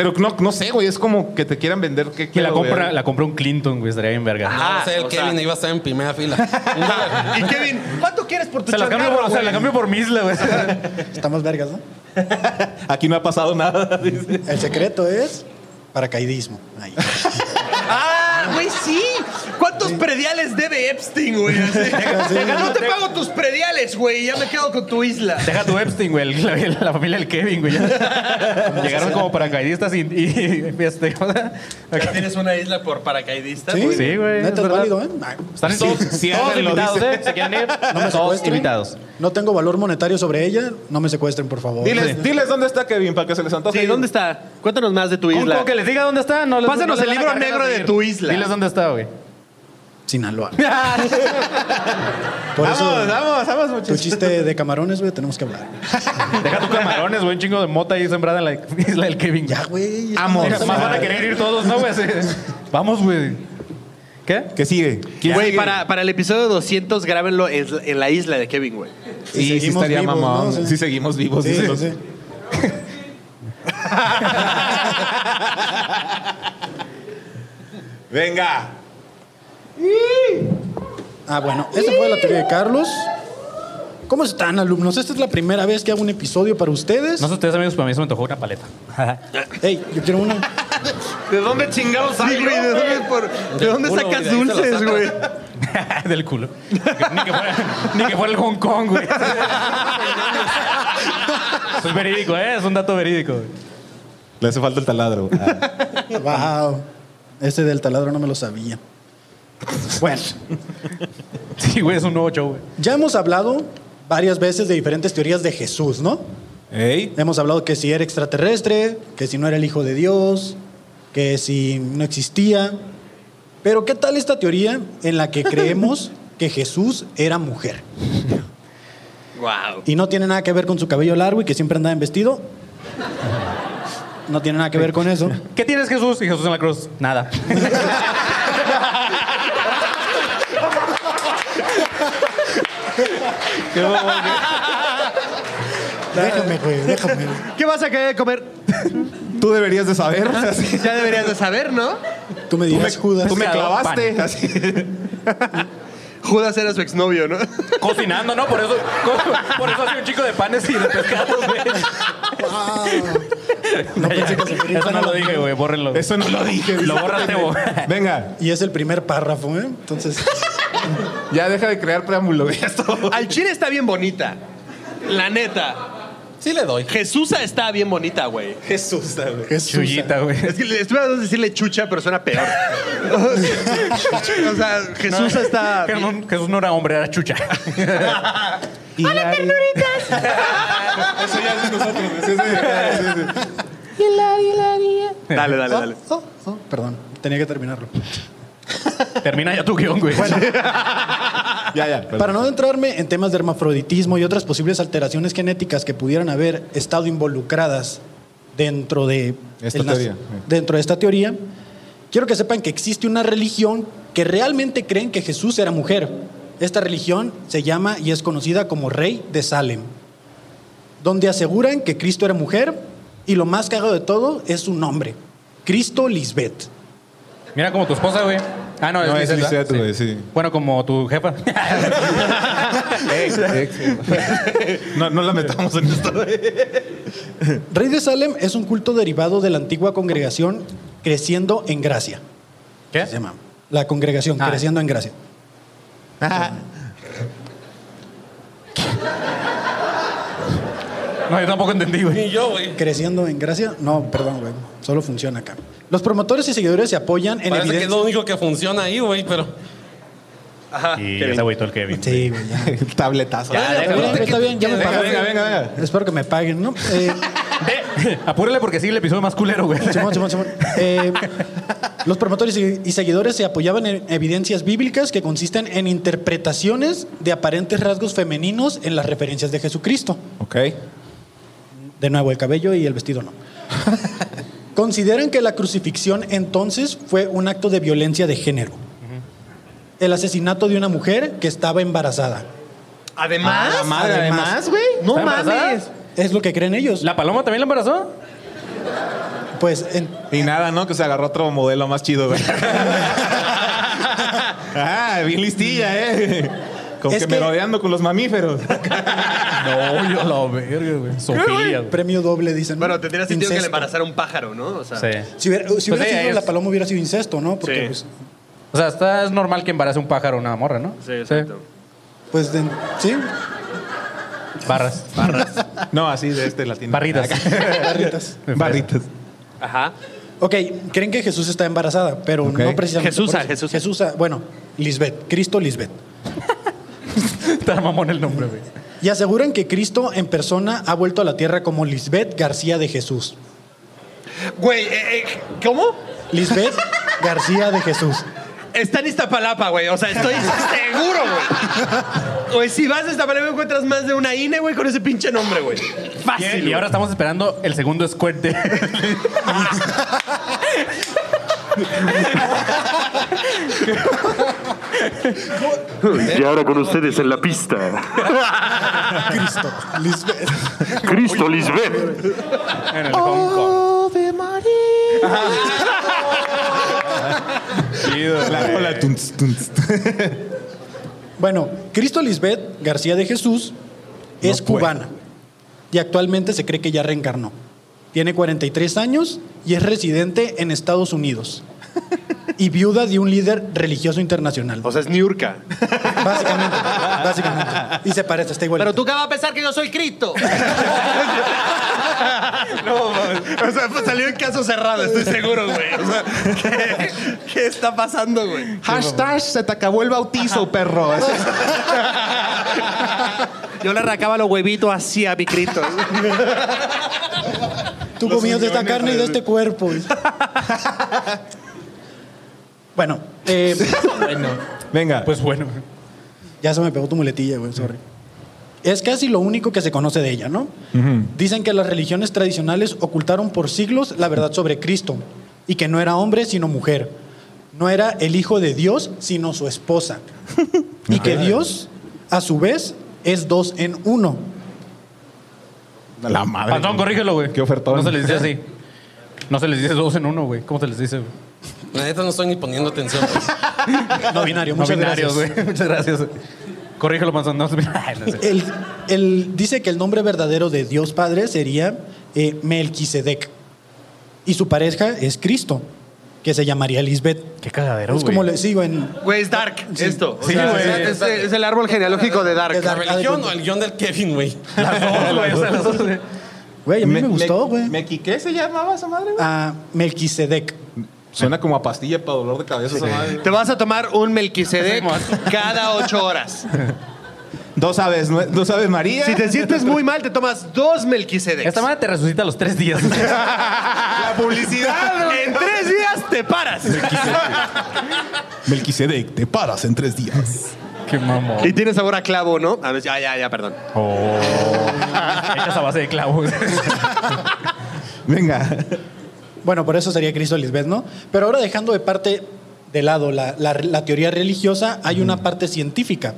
Pero no, no sé, güey. Es como que te quieran vender que Que la compra, la compra un Clinton, güey. Estaría bien verga. no sé, el o Kevin sea- iba a estar en primera fila. [LAUGHS] Y Kevin, ¿cuánto quieres por tu Se la cambio por, o sea, güey? la cambio por Misla, güey. [LAUGHS] Estamos vergas, ¿no? [LAUGHS] Aquí no ha pasado nada. dice. El secreto es paracaidismo. Ahí. Ah, güey, sí. ¿Cuántos prediales debe Epstein, güey? [LAUGHS] Así. No te pago tus prediales, güey. Ya me quedo con tu isla. Deja tu Epstein, güey. La, la familia del Kevin, güey. [LAUGHS] Llegaron como paracaidistas y. y, y este, Tienes una isla por paracaidistas. Sí, güey. Sí, güey, es Neta es válido, ¿eh? Están todos, sí, todos invitados. ¿eh? ¿Se quieren ir? No me todos invitados. No tengo valor monetario sobre ella. No me secuestren, por favor. Diles, diles dónde está Kevin para que se les antoje. Sí, ¿dónde está? Cuéntanos más de tu isla. con que les diga dónde está, no les Pásanos no les el libro negro de ir. tu isla. Diles dónde está, güey. Sinaloa. [LAUGHS] Por eso, Vamos, vamos, vamos, tu muchachos. chiste de camarones, güey, tenemos que hablar. [LAUGHS] Deja tu camarones, güey. Un chingo de mota ahí sembrada en la isla del Kevin. Ya, güey. Amo. Mira, Más van a querer ir todos, ¿no, güey? Vamos, güey. ¿Qué? ¿Qué sigue? ¿Quién Güey, sigue? para, para el episodio 200, grábenlo en, en la isla de Kevin, güey. Si Sí, sí estaría vivos, mamón. ¿no? Sí. Sí. seguimos vivos. Sí, dice. sí, sí. [LAUGHS] Venga. Ah, bueno, esa fue la teoría de Carlos. ¿Cómo están, alumnos? Esta es la primera vez que hago un episodio para ustedes. No sé ustedes, amigos, pero a mí se me antojó una paleta. [LAUGHS] Ey, yo quiero una. ¿De dónde chingados Sí, güey, ¿de dónde, por- ¿de dónde culo, sacas se lo dulces, güey? [LAUGHS] Del culo. ni, que fuera, ni que fuera el Hong Kong, güey. Eso [LAUGHS] es verídico, ¿eh? Es un dato verídico. güey. Le hace falta el taladro. Ah. Wow. Ese del taladro no me lo sabía. Bueno, Sí, güey, es un nuevo show, güey. ya hemos hablado varias veces de diferentes teorías de Jesús, ¿no? Ey. Hemos hablado que si era extraterrestre, que si no era el hijo de Dios, que si no existía. Pero ¿qué tal esta teoría en la que creemos [LAUGHS] que Jesús era mujer? Wow. Y no tiene nada que ver con su cabello largo y que siempre andaba en vestido. No tiene nada que ver con eso. ¿Qué tienes, Jesús? Y Jesús en la cruz. Nada. [LAUGHS] [LAUGHS] Déjame, güey, déjame. ¿Qué vas a querer comer? Tú deberías de saber. Así. Ya deberías de saber, ¿no? Tú me dirás, Judas. Tú me clavaste. Así. [LAUGHS] Judas era su exnovio, ¿no? Cocinando, ¿no? Por eso, por eso hace un chico de panes y de pescados, güey. No pensé que se quería Eso no lo dije, güey. Bórrenlo. Eso no lo dije. Lo borras, Tebo. Venga, Y es el primer párrafo, ¿eh? Entonces, ya deja de crear preámbulo. Esto. Al chile está bien bonita. La neta. Sí le doy. Jesús está bien bonita, güey. Jesús, güey. Jesús. Chullita, güey. Es que le- estuve a decirle chucha, pero suena peor. o sea, Jesús está. No- Jesús no era hombre, era chucha. [LAUGHS] ¡Hola, ternuritas! [LAUGHS] Eso ya es de nosotros. es de- Dale, dale, dale. Oh, oh, perdón, tenía que terminarlo. Termina ya tu guion, güey. [LAUGHS] Ya, ya. Para no adentrarme en temas de hermafroditismo y otras posibles alteraciones genéticas que pudieran haber estado involucradas dentro de Esta teoría. dentro de esta teoría, quiero que sepan que existe una religión que realmente creen que Jesús era mujer. Esta religión se llama y es conocida como Rey de Salem, donde aseguran que Cristo era mujer y lo más cagado de todo es su nombre, Cristo Lisbeth. Mira como tu esposa, güey. Ah, no, No, es es güey, sí. Bueno, como tu jefa. [LAUGHS] No, no la metamos en esto. Rey de Salem es un culto derivado de la antigua congregación Creciendo en Gracia. ¿Qué? Se llama. La congregación Ah. Creciendo en Gracia. [LAUGHS] No, yo tampoco entendí, güey. Ni yo, güey. Creciendo en Gracia. No, perdón, güey. Solo funciona acá. Los promotores y seguidores se apoyan en Parece que es lo único que funciona ahí, güey, pero. Ajá. Y ya se agüitó el Kevin. Sí, güey, ya. [LAUGHS] El tabletazo. Ya, déjalo. bien, está bien, ya me Venga, pagaron. venga, venga, venga. Espero que me paguen, ¿no? Eh, Ve, [LAUGHS] apúrele porque sigue el episodio más culero, güey. Simón, Simón, Simón. Eh, los promotores y y seguidores se apoyaban en evidencias bíblicas que consisten en interpretaciones de aparentes rasgos femeninos en las referencias de Jesucristo. Ok. De nuevo, el cabello y el vestido no. [LAUGHS] Consideran que la crucifixión entonces fue un acto de violencia de género. El asesinato de una mujer que estaba embarazada. Además. Ah, madre, además, güey. No mames. Es lo que creen ellos. ¿La paloma también la embarazó? Pues en- Y nada, ¿no? Que se agarró otro modelo más chido, güey. [LAUGHS] [LAUGHS] ah, bien listilla, ¿eh? Como Es que, que- merodeando con los mamíferos. [LAUGHS] No, yo la verga, güey. Sofía, premio doble, dicen. ¿no? Bueno, tendría sentido que le embarazara un pájaro, ¿no? O sea, Sí. Si hubiera, si Pues hubiera sido es- la paloma, hubiera sido incesto, ¿no? Porque, Sí. pues, O sea, está, es normal que embarace un pájaro una morra, ¿no? Sí, exacto. pues, de- sí, Barras. [LAUGHS] No, así de este latino. Barritas. barritas. [LAUGHS] Barritas. Ajá. Ok, creen que Jesús está embarazada, pero no precisamente. Eso. Jesusa. Jesusa, bueno, Lisbeth, Cristo Lisbeth. [LAUGHS] Está mamón el nombre, güey. Y aseguran que Cristo en persona ha vuelto a la tierra como Lisbeth García de Jesús. Güey, eh, eh, ¿cómo? Lisbeth García de Jesús. Está en Iztapalapa, güey. O sea, estoy seguro, güey. Güey, si vas a Iztapalapa encuentras más de una INE, güey, con ese pinche nombre, güey. Fácil. Y ahora estamos esperando el segundo de... [LAUGHS] [LAUGHS] Y ahora con ustedes en la pista. Cristo, Lisbeth. Cristo Lisbeth. en el Hong Kong. La rola, tunts, tunts. Bueno, Cristo Lisbeth García de Jesús es No cubana y actualmente se cree que ya reencarnó. Tiene 43 años y es residente en Estados Unidos. Y viuda de un líder religioso internacional. O sea, es Niurka. Básicamente, básicamente. Y se parece, está igual. Pero tú qué vas a pensar que yo soy Cristo. [LAUGHS] no, mames. o sea, pues salió en caso cerrado, estoy seguro, güey. O sea, ¿qué, qué está pasando, güey? Hashtag se te acabó el bautizo, perro. [LAUGHS] Yo le arrancaba los huevitos así a mi Cristo. Tú comías de esta carne y de de- este cuerpo. [LAUGHS] bueno, eh, [LAUGHS] Venga. Pues bueno. ya se me pegó tu muletilla, güey, sorry. Es casi lo único que se conoce de ella, ¿no? Dicen que las religiones tradicionales ocultaron por siglos la verdad sobre Cristo y que no era hombre sino mujer. No era el hijo de Dios sino su esposa. [LAUGHS] y que Dios, a su vez, es dos en uno. La madre. Pantón, corrígelo, güey. Qué ofertón. No se les dice así. [LAUGHS] No se les dice dos en uno, güey. ¿Cómo se les dice, güey? La neta no estoy ni poniendo atención. [LAUGHS] No binario, No muchas binarios, gracias. güey. [LAUGHS] Muchas gracias. Corrígelo, Panzón. No, [LAUGHS] no. Él, él dice que el nombre verdadero de Dios Padre sería eh, Melquisedec. Y su pareja es Cristo, que se llamaría Lisbeth. Qué cagadero, Es como le sigo en. Güey, es Dark, esto. Sí. Es, es el árbol genealógico de Dark. Es ¿La religión o el guion del Kevin, güey? Las dos, güey. O sea, las dos, güey. Güey, a mí me, gustó, güey. ¿Qué se llamaba esa madre, güey? A Melquisedec. Suena como a pastilla para dolor de cabeza esa madre. Te vas a tomar un Melquisedec [LAUGHS] cada ocho horas. Dos aves, ¿no? dos aves María. Si te sientes muy mal, te tomas dos Melquisedecs. Esta madre te resucita a los tres días. [LAUGHS] La publicidad, güey. En tres días te paras. Melquisedec, te paras en tres días. Qué mamón. Y tiene sabor a clavo, ¿no? A ver, ya, ya, ya, perdón. Oh. Hechas a base de clavos. Venga. Bueno, por eso sería Cristo Lisbeth, ¿no? Pero ahora dejando de parte de lado la, la- la teoría religiosa, hay una parte científica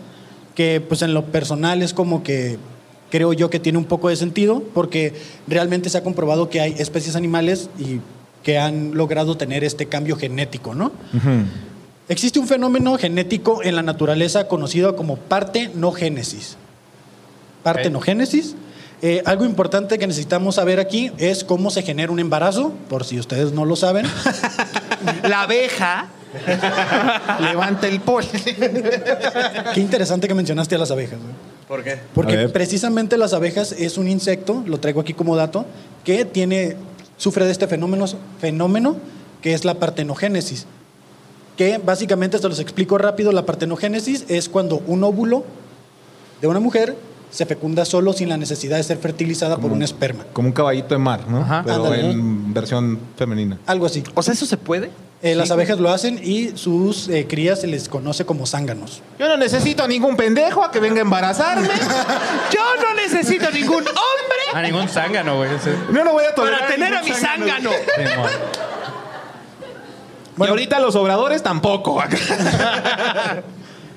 que pues en lo personal es como que creo yo que tiene un poco de sentido porque realmente se ha comprobado que hay especies animales y que han logrado tener este cambio genético, ¿no? Existe un fenómeno genético en la naturaleza conocido como partenogénesis. Partenogénesis. Eh, algo importante que necesitamos saber aquí es cómo se genera un embarazo, por si ustedes no lo saben. [LAUGHS] La abeja levanta el polen. Qué interesante que mencionaste a las abejas. ¿Por qué? Porque precisamente las abejas es un insecto, lo traigo aquí como dato, que tiene, sufre de este fenómeno, fenómeno que es la partenogénesis. Que básicamente, se los explico rápido, la partenogénesis es cuando un óvulo de una mujer se fecunda solo sin la necesidad de ser fertilizada por un esperma. Como un caballito de mar, ¿no? Pero Ándale. en versión femenina. Algo así. O sea, ¿eso se puede? Eh, las Sí. abejas lo hacen y sus eh, crías se les conoce como zánganos. Yo no necesito a ningún pendejo a que venga a embarazarme. [LAUGHS] Yo no necesito ningún hombre A ningún zángano, güey. Sí. No lo voy a tolerar. para tener a mi zángano. Simón. y ahorita los obradores tampoco. [LAUGHS]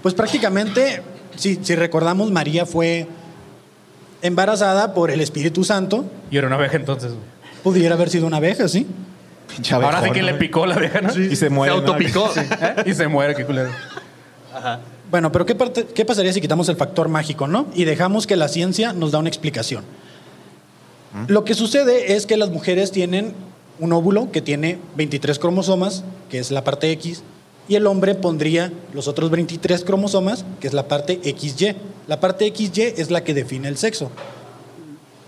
Pues prácticamente, si, si recordamos, María fue embarazada por el Espíritu Santo. Y era una abeja entonces. Pudiera haber sido una abeja, ¿sí? Ahora sí que le picó la abeja, ¿no? Y se muere. Se ¿no? autopicó. ¿Eh? Y se muere, qué culero. Bueno, pero ¿qué, parte- ¿qué pasaría si quitamos el factor mágico, no? Y dejamos que la ciencia nos da una explicación. Lo que sucede es que las mujeres tienen un óvulo que tiene 23 cromosomas, que es la parte X, y el hombre pondría los otros 23 cromosomas, que es la parte XY. La parte XY es la que define el sexo.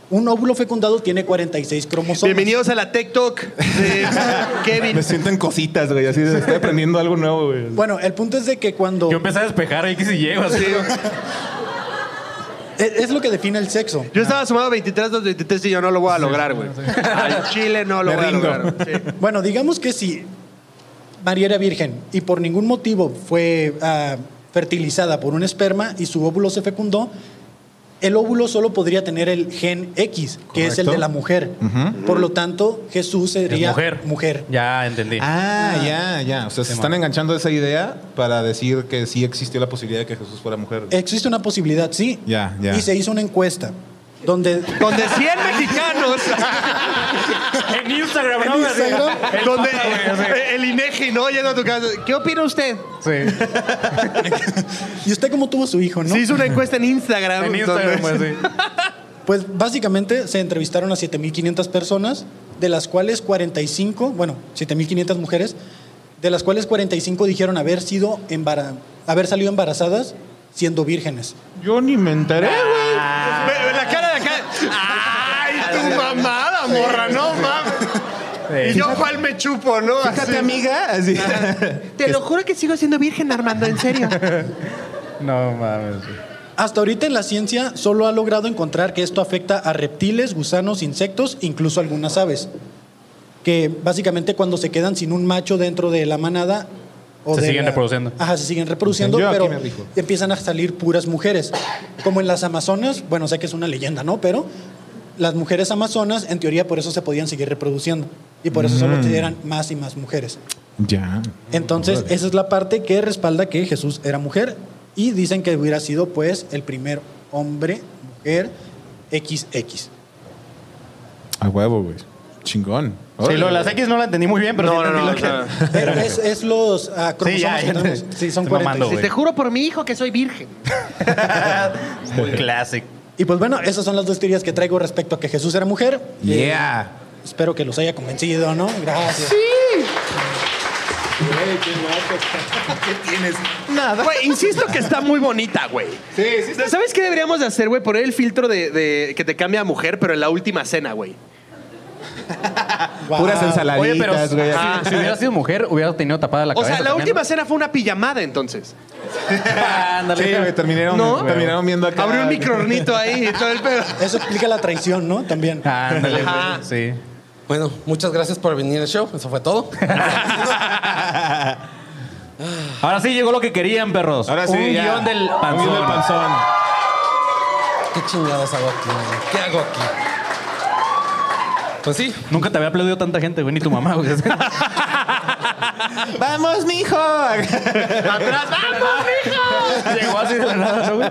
Un óvulo fecundado tiene 46 cromosomas. Bienvenidos a la TikTok de [LAUGHS] Kevin. Me sienten cositas, güey. Así de, estoy aprendiendo algo nuevo, güey. Bueno, el punto es de que cuando... Yo empecé a despejar X y Y, así. Es, es lo que define el sexo. Yo estaba sumado 23, 2, 23 y yo no lo voy a lograr, güey. Al chile no lo Me voy a lograr. Sí. Bueno, digamos que si María era virgen y por ningún motivo fue ah, fertilizada por un esperma y su óvulo se fecundó, el óvulo solo podría tener el gen X, que es el Correcto. de la mujer. Por lo tanto, Jesús Es sería mujer. mujer. Ya entendí. Ah, ya, ya. O sea, se están enganchando esa idea para decir que sí existió la posibilidad de que Jesús fuera mujer. Existe una posibilidad, sí. Ya, ya. Y se hizo una encuesta donde Donde 100 mexicanos. [LAUGHS] En Instagram, En ¿no? Instagram, El donde el INEGI, ¿no? Llega a tu casa. ¿Qué opina usted? Sí. [LAUGHS] ¿Y usted cómo tuvo su hijo, no? Se hizo una encuesta en Instagram. En Instagram, pues sí. [LAUGHS] Pues básicamente se entrevistaron a 7.500 personas, de las cuales 45, bueno, 7.500 mujeres, de las cuales 45 dijeron haber sido embara- haber salido embarazadas siendo vírgenes. Yo ni me enteré, güey. Ve La cara. ¡Ay, tu mamada, morra! No mames. Y yo, ¿cuál me chupo, no? Fíjate, Así. amiga. Así. Te lo juro que sigo siendo virgen, Armando, en serio. No mames. Hasta ahorita en la ciencia solo ha logrado encontrar que esto afecta a reptiles, gusanos, insectos, incluso algunas aves. Que básicamente cuando se quedan sin un macho dentro de la manada... Se siguen la- reproduciendo. Ajá, se siguen reproduciendo, Yo pero empiezan a salir puras mujeres. Como en las Amazonas, bueno, sé que es una leyenda, ¿no? Pero las mujeres amazonas, en teoría, por eso se podían seguir reproduciendo. Y por eso solo Mm. eran más y más mujeres. Ya. Entonces, Órale. esa es la parte que respalda que Jesús era mujer. Y dicen que hubiera sido, pues, el primer hombre, mujer, XX. A huevo, güey. Chingón. Sí, lo las X no la entendí muy bien, pero No, sí no, entendí no, lo que... Es, es los ah, cromosomas ya, que tenemos. Sí, son estoy 46. mamando, güey. Te juro por mi hijo que soy virgen. [LAUGHS] Muy clásico. Y pues bueno, esas son las dos teorías que traigo respecto a que Jesús era mujer. Eh, Yeah. espero que los haya convencido, ¿no? Gracias. [LAUGHS] ¿Qué tienes? Nada. Güey, insisto que está muy bonita, güey. Sí, sí. está- ¿Sabes qué deberíamos de hacer, güey? Poner el filtro de, de- que te cambia a mujer, pero en la última cena, güey. Puras ensaladitas, Oye, pero güey. si, Ah. si hubiera sido mujer, hubiera tenido tapada la O cabeza. sea, la también, última cena fue una pijamada, entonces. Ándale. Sí, güey, terminaron, ¿No? terminaron viendo acá. Abrió un microornito ahí y todo el pedo. Eso explica la traición, ¿no? También. Ándale, Ajá. güey. Sí. Bueno, muchas gracias por venir al show. Eso fue todo. [LAUGHS] Ahora sí llegó lo que querían, perros. Ahora sí, Un ya. guion del Un panzón. guion del panzón. ¿Qué chingados hago aquí? güey? ¿Qué hago aquí? Pues sí, Nunca te había aplaudido tanta gente, güey, ni tu mamá, güey. [LAUGHS] ¡Vamos, mijo! ¡Atrás, vamos, mijo! Llegó así de la nada, ¿no, güey?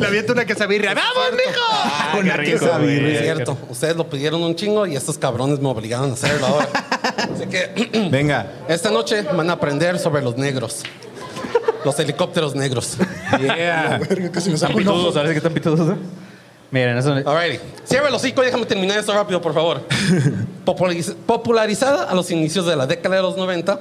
Le avienta una quesabirria. ¡Vamos, mijo! Ah, qué rico, quesabirria. es cierto. Ustedes lo pidieron un chingo y estos cabrones me obligaron a hacerlo ahora. Así que [CLEARS THROAT] Venga. esta noche van a aprender sobre los negros. Los helicópteros negros. Yeah. Casi [LAUGHS] me Están saco un ojo. pitudos, ¿sabes qué están pitudos? eh? Miren, eso. Alrighty. Cierra el hocico y déjame terminar esto rápido, por favor. [LAUGHS] Populariz- popularizada a los inicios de la década de los 90,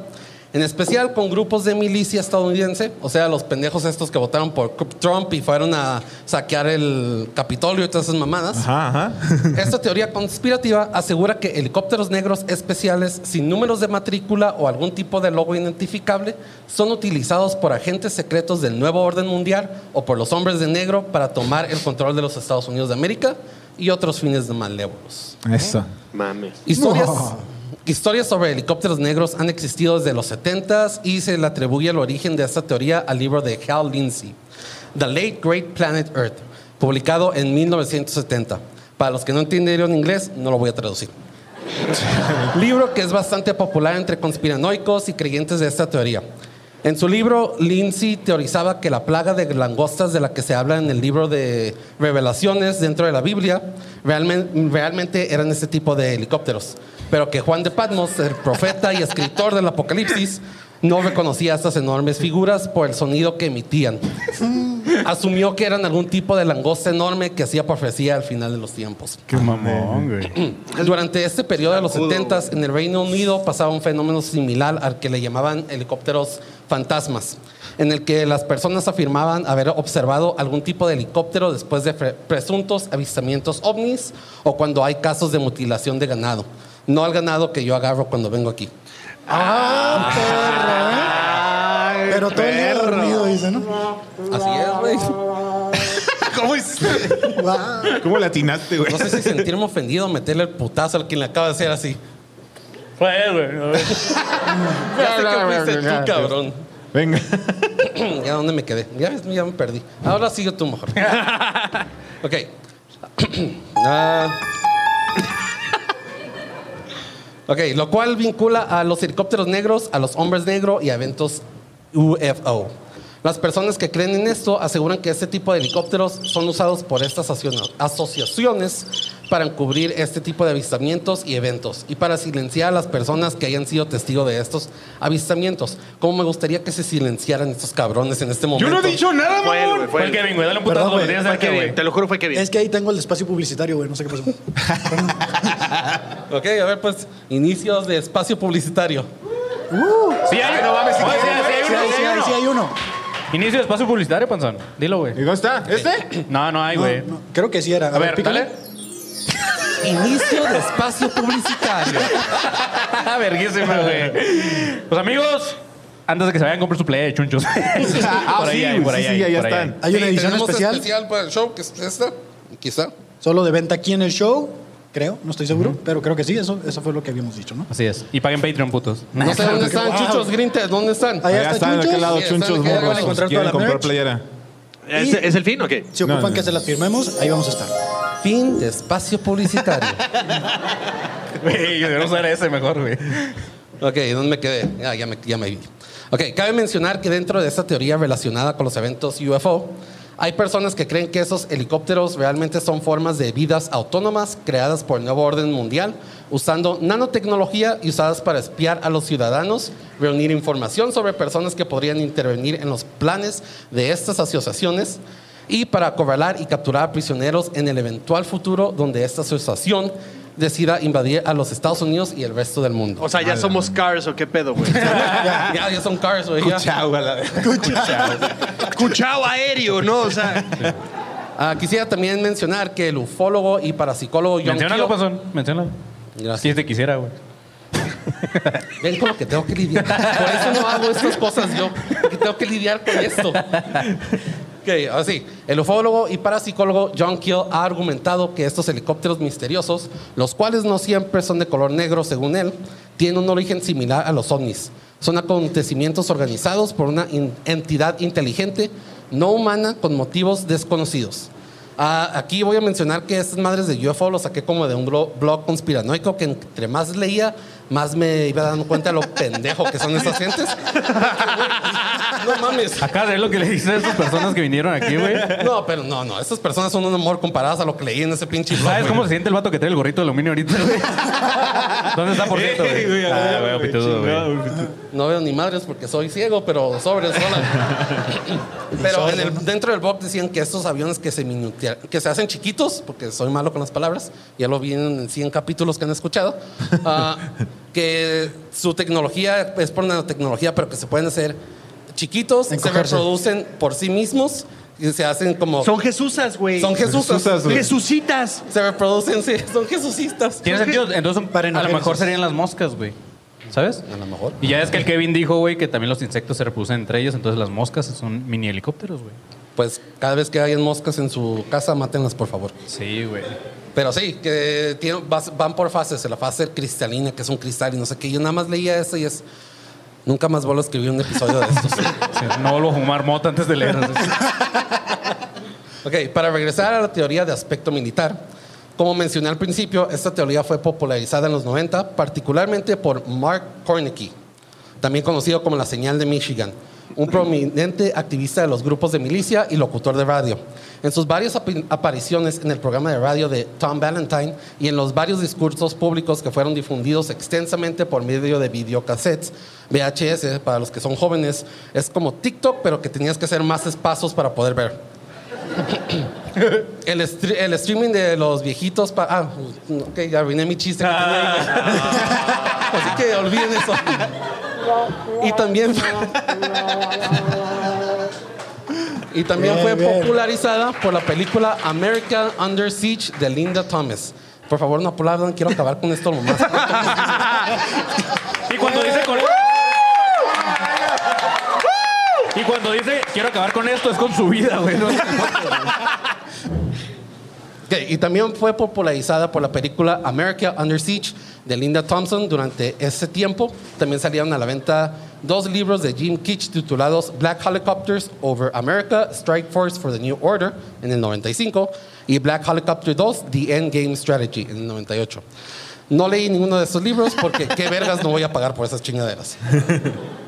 en especial con grupos de milicia estadounidense, o sea, los pendejos estos que votaron por Trump y fueron a saquear el Capitolio y todas esas mamadas. Ajá, ajá. [LAUGHS] Esta teoría conspirativa asegura que helicópteros negros especiales sin números de matrícula o algún tipo de logo identificable son utilizados por agentes secretos del nuevo orden mundial o por los hombres de negro para tomar el control de los Estados Unidos de América y otros fines de malévolos. Eso. Mames. Historias, historias sobre helicópteros negros han existido desde los 70s y se le atribuye el origen de esta teoría al libro de Hal Lindsey, The Late Great Planet Earth, publicado en 1970. Para los que no entendieron inglés, no lo voy a traducir. [LAUGHS] libro que es bastante popular entre conspiranoicos y creyentes de esta teoría. En su libro, Lindsay teorizaba que la plaga de langostas de la que se habla en el libro de Revelaciones dentro de la Biblia realmente, realmente eran este tipo de helicópteros, pero que Juan de Patmos, el profeta y escritor del Apocalipsis, no reconocía estas enormes figuras por el sonido que emitían. Asumió que eran algún tipo de langosta enorme que hacía profecía al final de los tiempos. Qué mamón, güey. [CLEARS THROAT] Durante este periodo de los 70 en el Reino Unido pasaba un fenómeno similar al que le llamaban helicópteros fantasmas, en el que las personas afirmaban haber observado algún tipo de helicóptero después de pre- presuntos avistamientos ovnis o cuando hay casos de mutilación de ganado. No al ganado que yo agarro cuando vengo aquí. Ah, perro, ¿eh? Pero todo el día dormido, dice, ¿no? Así es, güey. [LAUGHS] ¿Cómo hiciste? ¿Cómo le atinaste, güey? No sé si sentirme ofendido o meterle el putazo al quien le acaba de hacer así. Fue, güey. Ya sé que fuiste tú, cabrón. Venga. [CLEARS THROAT] ¿Ya dónde me quedé? Ya, ya me perdí. Ahora sigue tú mejor. [LAUGHS] ok. [CLEARS THROAT] Ah. Ok, lo cual vincula a los helicópteros negros, a los hombres negros y a eventos UFO. Las personas que creen en esto aseguran que este tipo de helicópteros son usados por estas asocia- asociaciones para encubrir este tipo de avistamientos y eventos y para silenciar a las personas que hayan sido testigos de estos avistamientos. Como me gustaría que se silenciaran estos cabrones en este momento. Yo no he dicho nada, Fue él, mamón. güey. Fue Fue él. el Kevin, güey. Dale un putazo Perdón, donde güey. tienes Fue Kevin. Te lo juro, fue Kevin. Es que ahí tengo el espacio publicitario, güey. No sé qué pasó. [LAUGHS] Ok, a ver, pues, inicios de espacio publicitario. Sí, hay sí, sí, sí, hay Sí, uno, hay- sí, sí, hay sí hay uno. Inicio de espacio publicitario, panzón. Dilo, güey. ¿Y dónde está? ¿Este? No, no hay, No, güey. no, creo que sí era. A ver, pícale. dale. Inicio de espacio publicitario. [LAUGHS] Verguísima, güey. Pues amigos, antes de que se vayan, compren su playa de chunchos. [LAUGHS] Ah, por ahí sí, hay, por sí, ahí sí, hay, ahí por ahí están. hay. Hay una Sí, edición tenemos especial, para el show, que es esta. Quizá. solo de venta aquí en el show. Creo, no estoy seguro, pero creo que sí, eso, eso fue lo que habíamos dicho, ¿no? Así es. Y paguen Patreon, putos. No sé dónde están, [LAUGHS] Wow. chuchos grintes, ¿dónde están? Ahí Allá está están, de aquel lado, Sí, están chunchos aquí, van a morros. encontrar Quieren toda la comprar merch. playera. ¿Es, es el fin o qué? Si ocupan No, no. que se las firmemos, ahí vamos a estar. Fin de espacio publicitario. [LAUGHS] Güey, yo no sé ese mejor, güey. Ok, ¿dónde me quedé? Ah, ya, me, ya me vi. Ok, cabe mencionar que dentro de esta teoría relacionada con los eventos UFO, hay personas que creen que esos helicópteros realmente son formas de vidas autónomas creadas por el nuevo orden mundial, usando nanotecnología y usadas para espiar a los ciudadanos, reunir información sobre personas que podrían intervenir en los planes de estas asociaciones y para acorralar y capturar prisioneros en el eventual futuro donde esta asociación decida invadir a los Estados Unidos y el resto del mundo. O sea, ya somos cars o qué pedo, güey. [LAUGHS] ya, ya son cars, güey. ya. Chao, a la vez. Cuchao aéreo, ¿no? O sea, Ah, quisiera también mencionar que el ufólogo y parapsicólogo John Menciónalo, Keel- panzón. Menciónalo. Gracias. Si te quisiera, güey. Ven con lo que tengo que lidiar. Por eso no hago estas cosas yo. Porque tengo que lidiar con esto. Ok, así. El ufólogo y parapsicólogo John Keel ha argumentado que estos helicópteros misteriosos, los cuales no siempre son de color negro según él, tienen un origen similar a los ovnis. Son acontecimientos organizados por una entidad inteligente, no humana, con motivos desconocidos. Ah, aquí voy a mencionar que estas madres de UFO lo saqué como de un blo- blog conspiranoico que entre más leía, más me iba dando cuenta de lo pendejo que son esas gentes. no mames. Acá de lo que le dices a estas personas que vinieron aquí, güey. No, pero no, no. Estas personas son un amor comparadas a lo que leí en ese pinche blog. ¿Sabes cómo se siente el vato que trae el gorrito de aluminio ahorita, güey? ¿Dónde está, por [LAUGHS] cierto, Ey, güey? güey, Ah, güey, güey, pitudo, güey. No veo ni madres porque soy ciego, pero sobres, hola. [LAUGHS] pero en el- dentro del blog decían que estos aviones que se, minutea- que se hacen chiquitos, porque soy malo con las palabras, ya lo vi en 100 capítulos que han escuchado, ah, [LAUGHS] que su tecnología es por nanotecnología, pero que se pueden hacer chiquitos, se reproducen por sí mismos y se hacen como... Son Jesusas, güey. Son Jesusas. Jesusas, güey. Jesusitas. Se reproducen, sí, son Jesucistas. Tiene sentido. Entonces, a lo mejor serían las moscas, güey. ¿Sabes? A lo mejor. Y ya es que el Kevin dijo, güey, que también los insectos se reproducen entre ellos, entonces las moscas son mini helicópteros, güey. Pues cada vez que hayan moscas en su casa, mátenlas, por favor. Sí, güey. Pero sí, que vas- van por fases. La fase cristalina, que es un cristal y no sé qué. Yo nada más leía eso y es... Nunca más vuelvo a escribir un episodio de estos. [LAUGHS] Sí, no vuelvo a fumar mota antes de leer. ok, para regresar a la teoría de aspecto militar. Como mencioné al principio, esta teoría fue popularizada en los 90, particularmente por Mark Kornicki, también conocido como la señal de Michigan, un prominente activista de los grupos de milicia y locutor de radio. En sus varias apariciones en el programa de radio de Tom Valentine y en los varios discursos públicos que fueron difundidos extensamente por medio de videocassettes, VHS, para los que son jóvenes, es como TikTok, pero que tenías que hacer más espacios para poder ver. [LAUGHS] El, stre- el streaming de los viejitos. ah, ok, ya arruiné mi chiste. que tenía ahí. Así que olviden eso. Y también. y también Bien, fue bien. popularizada por la película American Under Siege de Linda Thomas. Por favor, no aplaudan, quiero acabar con esto lo más. [LAUGHS] Y cuando dice con... Y cuando dice, quiero acabar con esto, es con su vida, güey. y también fue popularizada por la película America Under Siege de Linda Thompson. Durante ese tiempo también salieron a la venta dos libros de Jim Kitch titulados Black Helicopters Over America, Strike Force for the New Order en el 95 y Black Helicopter 2, The End Game Strategy en el 98. No leí ninguno de esos libros porque qué vergas no voy a pagar por esas chingaderas.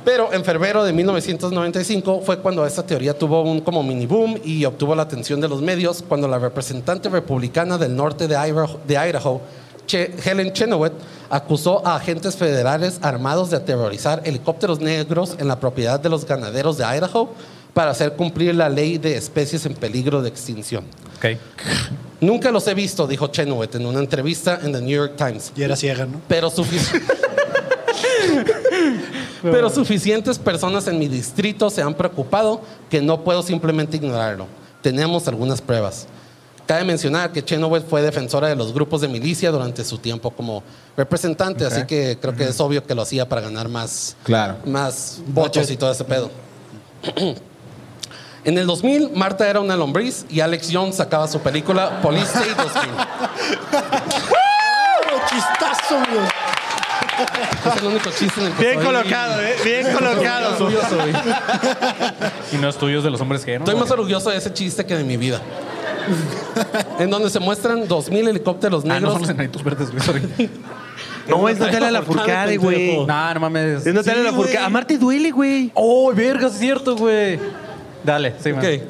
Pero en febrero de 1995 fue cuando esta teoría tuvo un como mini boom y obtuvo la atención de los medios cuando la representante republicana del norte de Idaho, de Idaho, Che- Helen Chenoweth, acusó a agentes federales armados de aterrorizar helicópteros negros en la propiedad de los ganaderos de Idaho para hacer cumplir la ley de especies en peligro de extinción. Ok. Nunca los he visto, dijo Chenoweth en una entrevista en The New York Times. Y era ciega, ¿no? Pero, sufici- [LAUGHS] Pero suficientes personas en mi distrito se han preocupado que no puedo simplemente ignorarlo. Tenemos algunas pruebas. Cabe mencionar que Chenoweth fue defensora de los grupos de milicia durante su tiempo como representante, así que creo que es obvio que lo hacía para ganar más, Claro. más votos y todo ese pedo. [CLEARS THROAT] En el 2000, Marta era una lombriz y Alex Jones sacaba su película Police State 2000. [LAUGHS] ¡Chistazo! Es el único chiste en el que Bien soy- colocado, ¿eh? Bien colocado. orgulloso. [LAUGHS] Y no estudios de los hombres que no. Estoy más orgulloso de ese chiste que de mi vida. [LAUGHS] en donde se muestran 2.000 helicópteros Ah, no negros. son los enanitos verdes, güey, sorry. No, es Natalia Lafourcade, güey. No, no mames. Es Natalia Sí, Lafourcade. güey. A Marte duele, güey. Oh, verga, es cierto, güey. Dale, sí, man. Ok.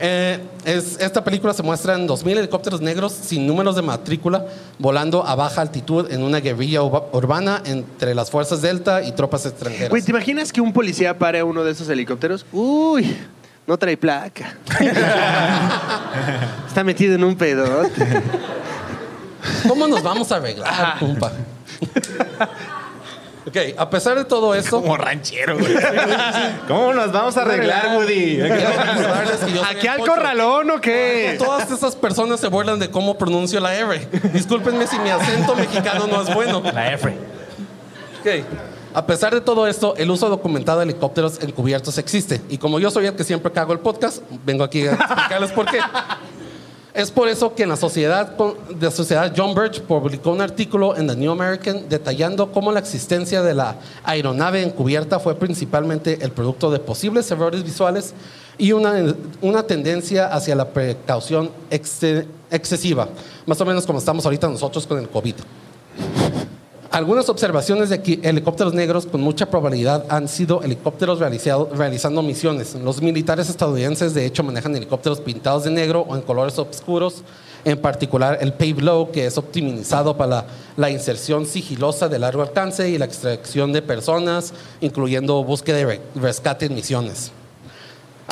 Eh, es- esta película se muestran 2.000 helicópteros negros sin números de matrícula volando a baja altitud en una guerrilla urbana entre las fuerzas Delta y tropas extranjeras. Güey, ¿te imaginas que un policía pare a uno de esos helicópteros? Uy, no trae placa. Está metido en un pedote. ¿Cómo nos vamos a arreglar, compa? ok, a pesar de todo esto. Como ranchero, güey. ¿Cómo nos vamos a arreglar, Woody? ¿Aquí al corralón o qué? Todas esas personas se burlan de cómo pronuncio la R. Discúlpenme si mi acento mexicano no es bueno. La F. Ok. A pesar de todo esto, el uso documentado de helicópteros encubiertos existe. Y como yo soy el que siempre cago el podcast, vengo aquí a explicarles por qué. Es por eso que en la sociedad, de la sociedad John Birch publicó un artículo en The New American detallando cómo la existencia de la aeronave encubierta fue principalmente el producto de posibles errores visuales y una, una tendencia hacia la precaución exce- excesiva, más o menos como estamos ahorita nosotros con el COVID. Algunas observaciones de que helicópteros negros con mucha probabilidad han sido helicópteros realizado- realizando misiones. Los militares estadounidenses de hecho manejan helicópteros pintados de negro o en colores oscuros, en particular el Pave Low, que es optimizado para la, la inserción sigilosa de largo alcance y la extracción de personas, incluyendo búsqueda y re- rescate en misiones.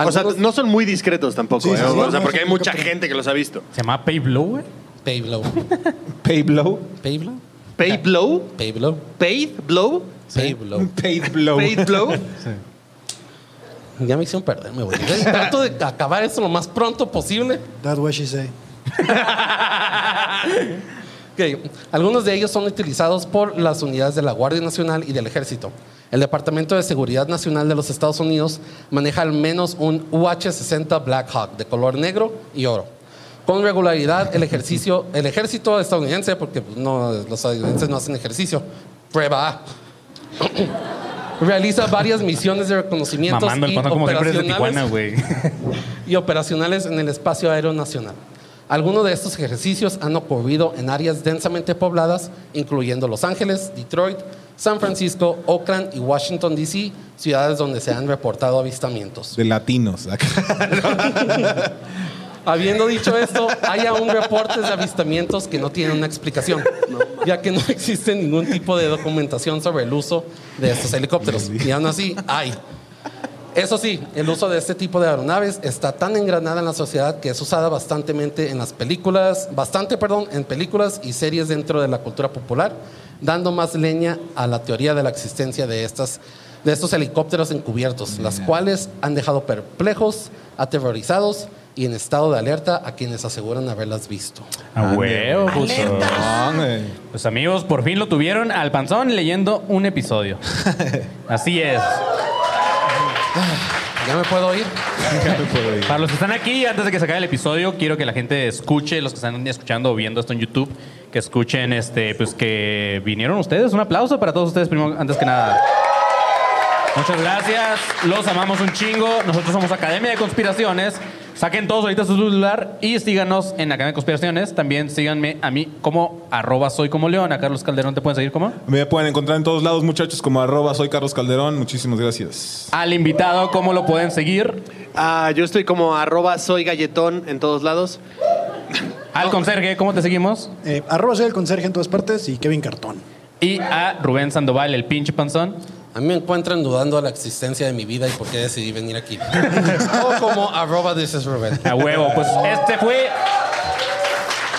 O sea, no son muy discretos tampoco, Sí, ¿eh? sí, o sí, sea, no, porque hay mucha gente que los ha visto. ¿Se llama Pave Low, güey? Pave [LAUGHS] Pave Blow. Pave Blow. Pave Blow. Pave Blow. [LAUGHS] Pave Blow. Pave Blow. [LAUGHS] Ya me hicieron perderme, güey. Trato de acabar esto lo más pronto posible. That's what she say. [LAUGHS] Ok, Algunos de ellos son utilizados por las unidades de la Guardia Nacional y del Ejército. El Departamento de Seguridad Nacional de los Estados Unidos maneja al menos un UH-60 Black Hawk de color negro y oro. Con regularidad, el, ejercicio, el ejército estadounidense, porque pues, no, los estadounidenses no hacen ejercicio, prueba A, [CLEARS THROAT] realiza varias misiones de reconocimientos Mamando y operacionales Tijuana, [LAUGHS] y operacionales en el espacio aéreo nacional. Algunos de estos ejercicios han ocurrido en áreas densamente pobladas, incluyendo Los Ángeles, Detroit, San Francisco, Oakland y Washington, D.C., ciudades donde se han reportado avistamientos. De latinos. [LAUGHS] [LAUGHS] Habiendo dicho esto, hay aún reportes de avistamientos que no tienen una explicación, ya que no existe ningún tipo de documentación sobre el uso de estos helicópteros. Y aún así, hay. Eso sí, el uso de este tipo de aeronaves está tan engranada en la sociedad que es usada bastantemente en las películas, bastante, perdón, en películas y series dentro de la cultura popular, dando más leña a la teoría de la existencia de estas de estos helicópteros encubiertos, las cuales han dejado perplejos, aterrorizados y en estado de alerta a quienes aseguran haberlas visto. A huevo, puto. Ah, Pues amigos, por fin lo tuvieron al panzón leyendo un episodio. [LAUGHS] Así es. ¿Ya me puedo ir? Para los que están aquí, antes de que se acabe el episodio, quiero que la gente escuche, los que están escuchando o viendo esto en YouTube, que escuchen este, pues que vinieron ustedes. Un aplauso para todos ustedes, primero, antes que nada. Muchas gracias, los amamos un chingo. Nosotros somos Academia de Conspiraciones. Saquen todos ahorita su celular y síganos en Academia de Conspiraciones. También síganme a mí como arroba soy como León. A Carlos Calderón te pueden seguir como. Me pueden encontrar en todos lados, muchachos, como arroba soy Carlos Calderón. Muchísimas gracias. Al invitado, ¿cómo lo pueden seguir? Ah, yo estoy como arroba soy galletón en todos lados. Al conserje, ¿cómo te seguimos? Eh, arroba soy el conserje en todas partes y Kevin Cartón. Y a Rubén Sandoval, el pinche panzón. A mí me encuentran dudando de la existencia de mi vida y por qué decidí venir aquí. [LAUGHS] o como arroba this is Rubén. A huevo, pues este fue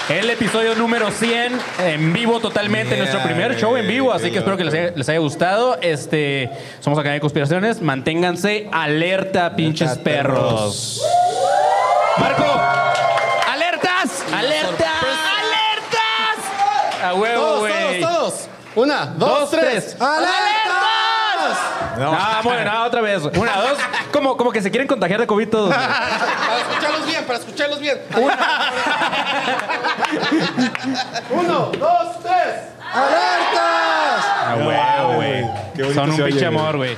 el episodio número 100 en vivo totalmente, Yeah, nuestro primer show en vivo, así que espero que les haya, les haya gustado. Este, somos Academia de Conspiraciones, manténganse alerta, pinches perros. Marco, alertas, alertas, alertas. A huevo, Todos, güey. todos, todos. Una, dos, tres. ¡Alertas! No, [LAUGHS] bueno, no, otra vez. Una, dos. Como, como que se quieren contagiar de COVID todos. güey. Para escucharlos bien, para escucharlos bien. Uno, dos, tres. ¡Alertas! A huevo, güey. Qué bonito Son un se oye, pinche güey. amor, güey.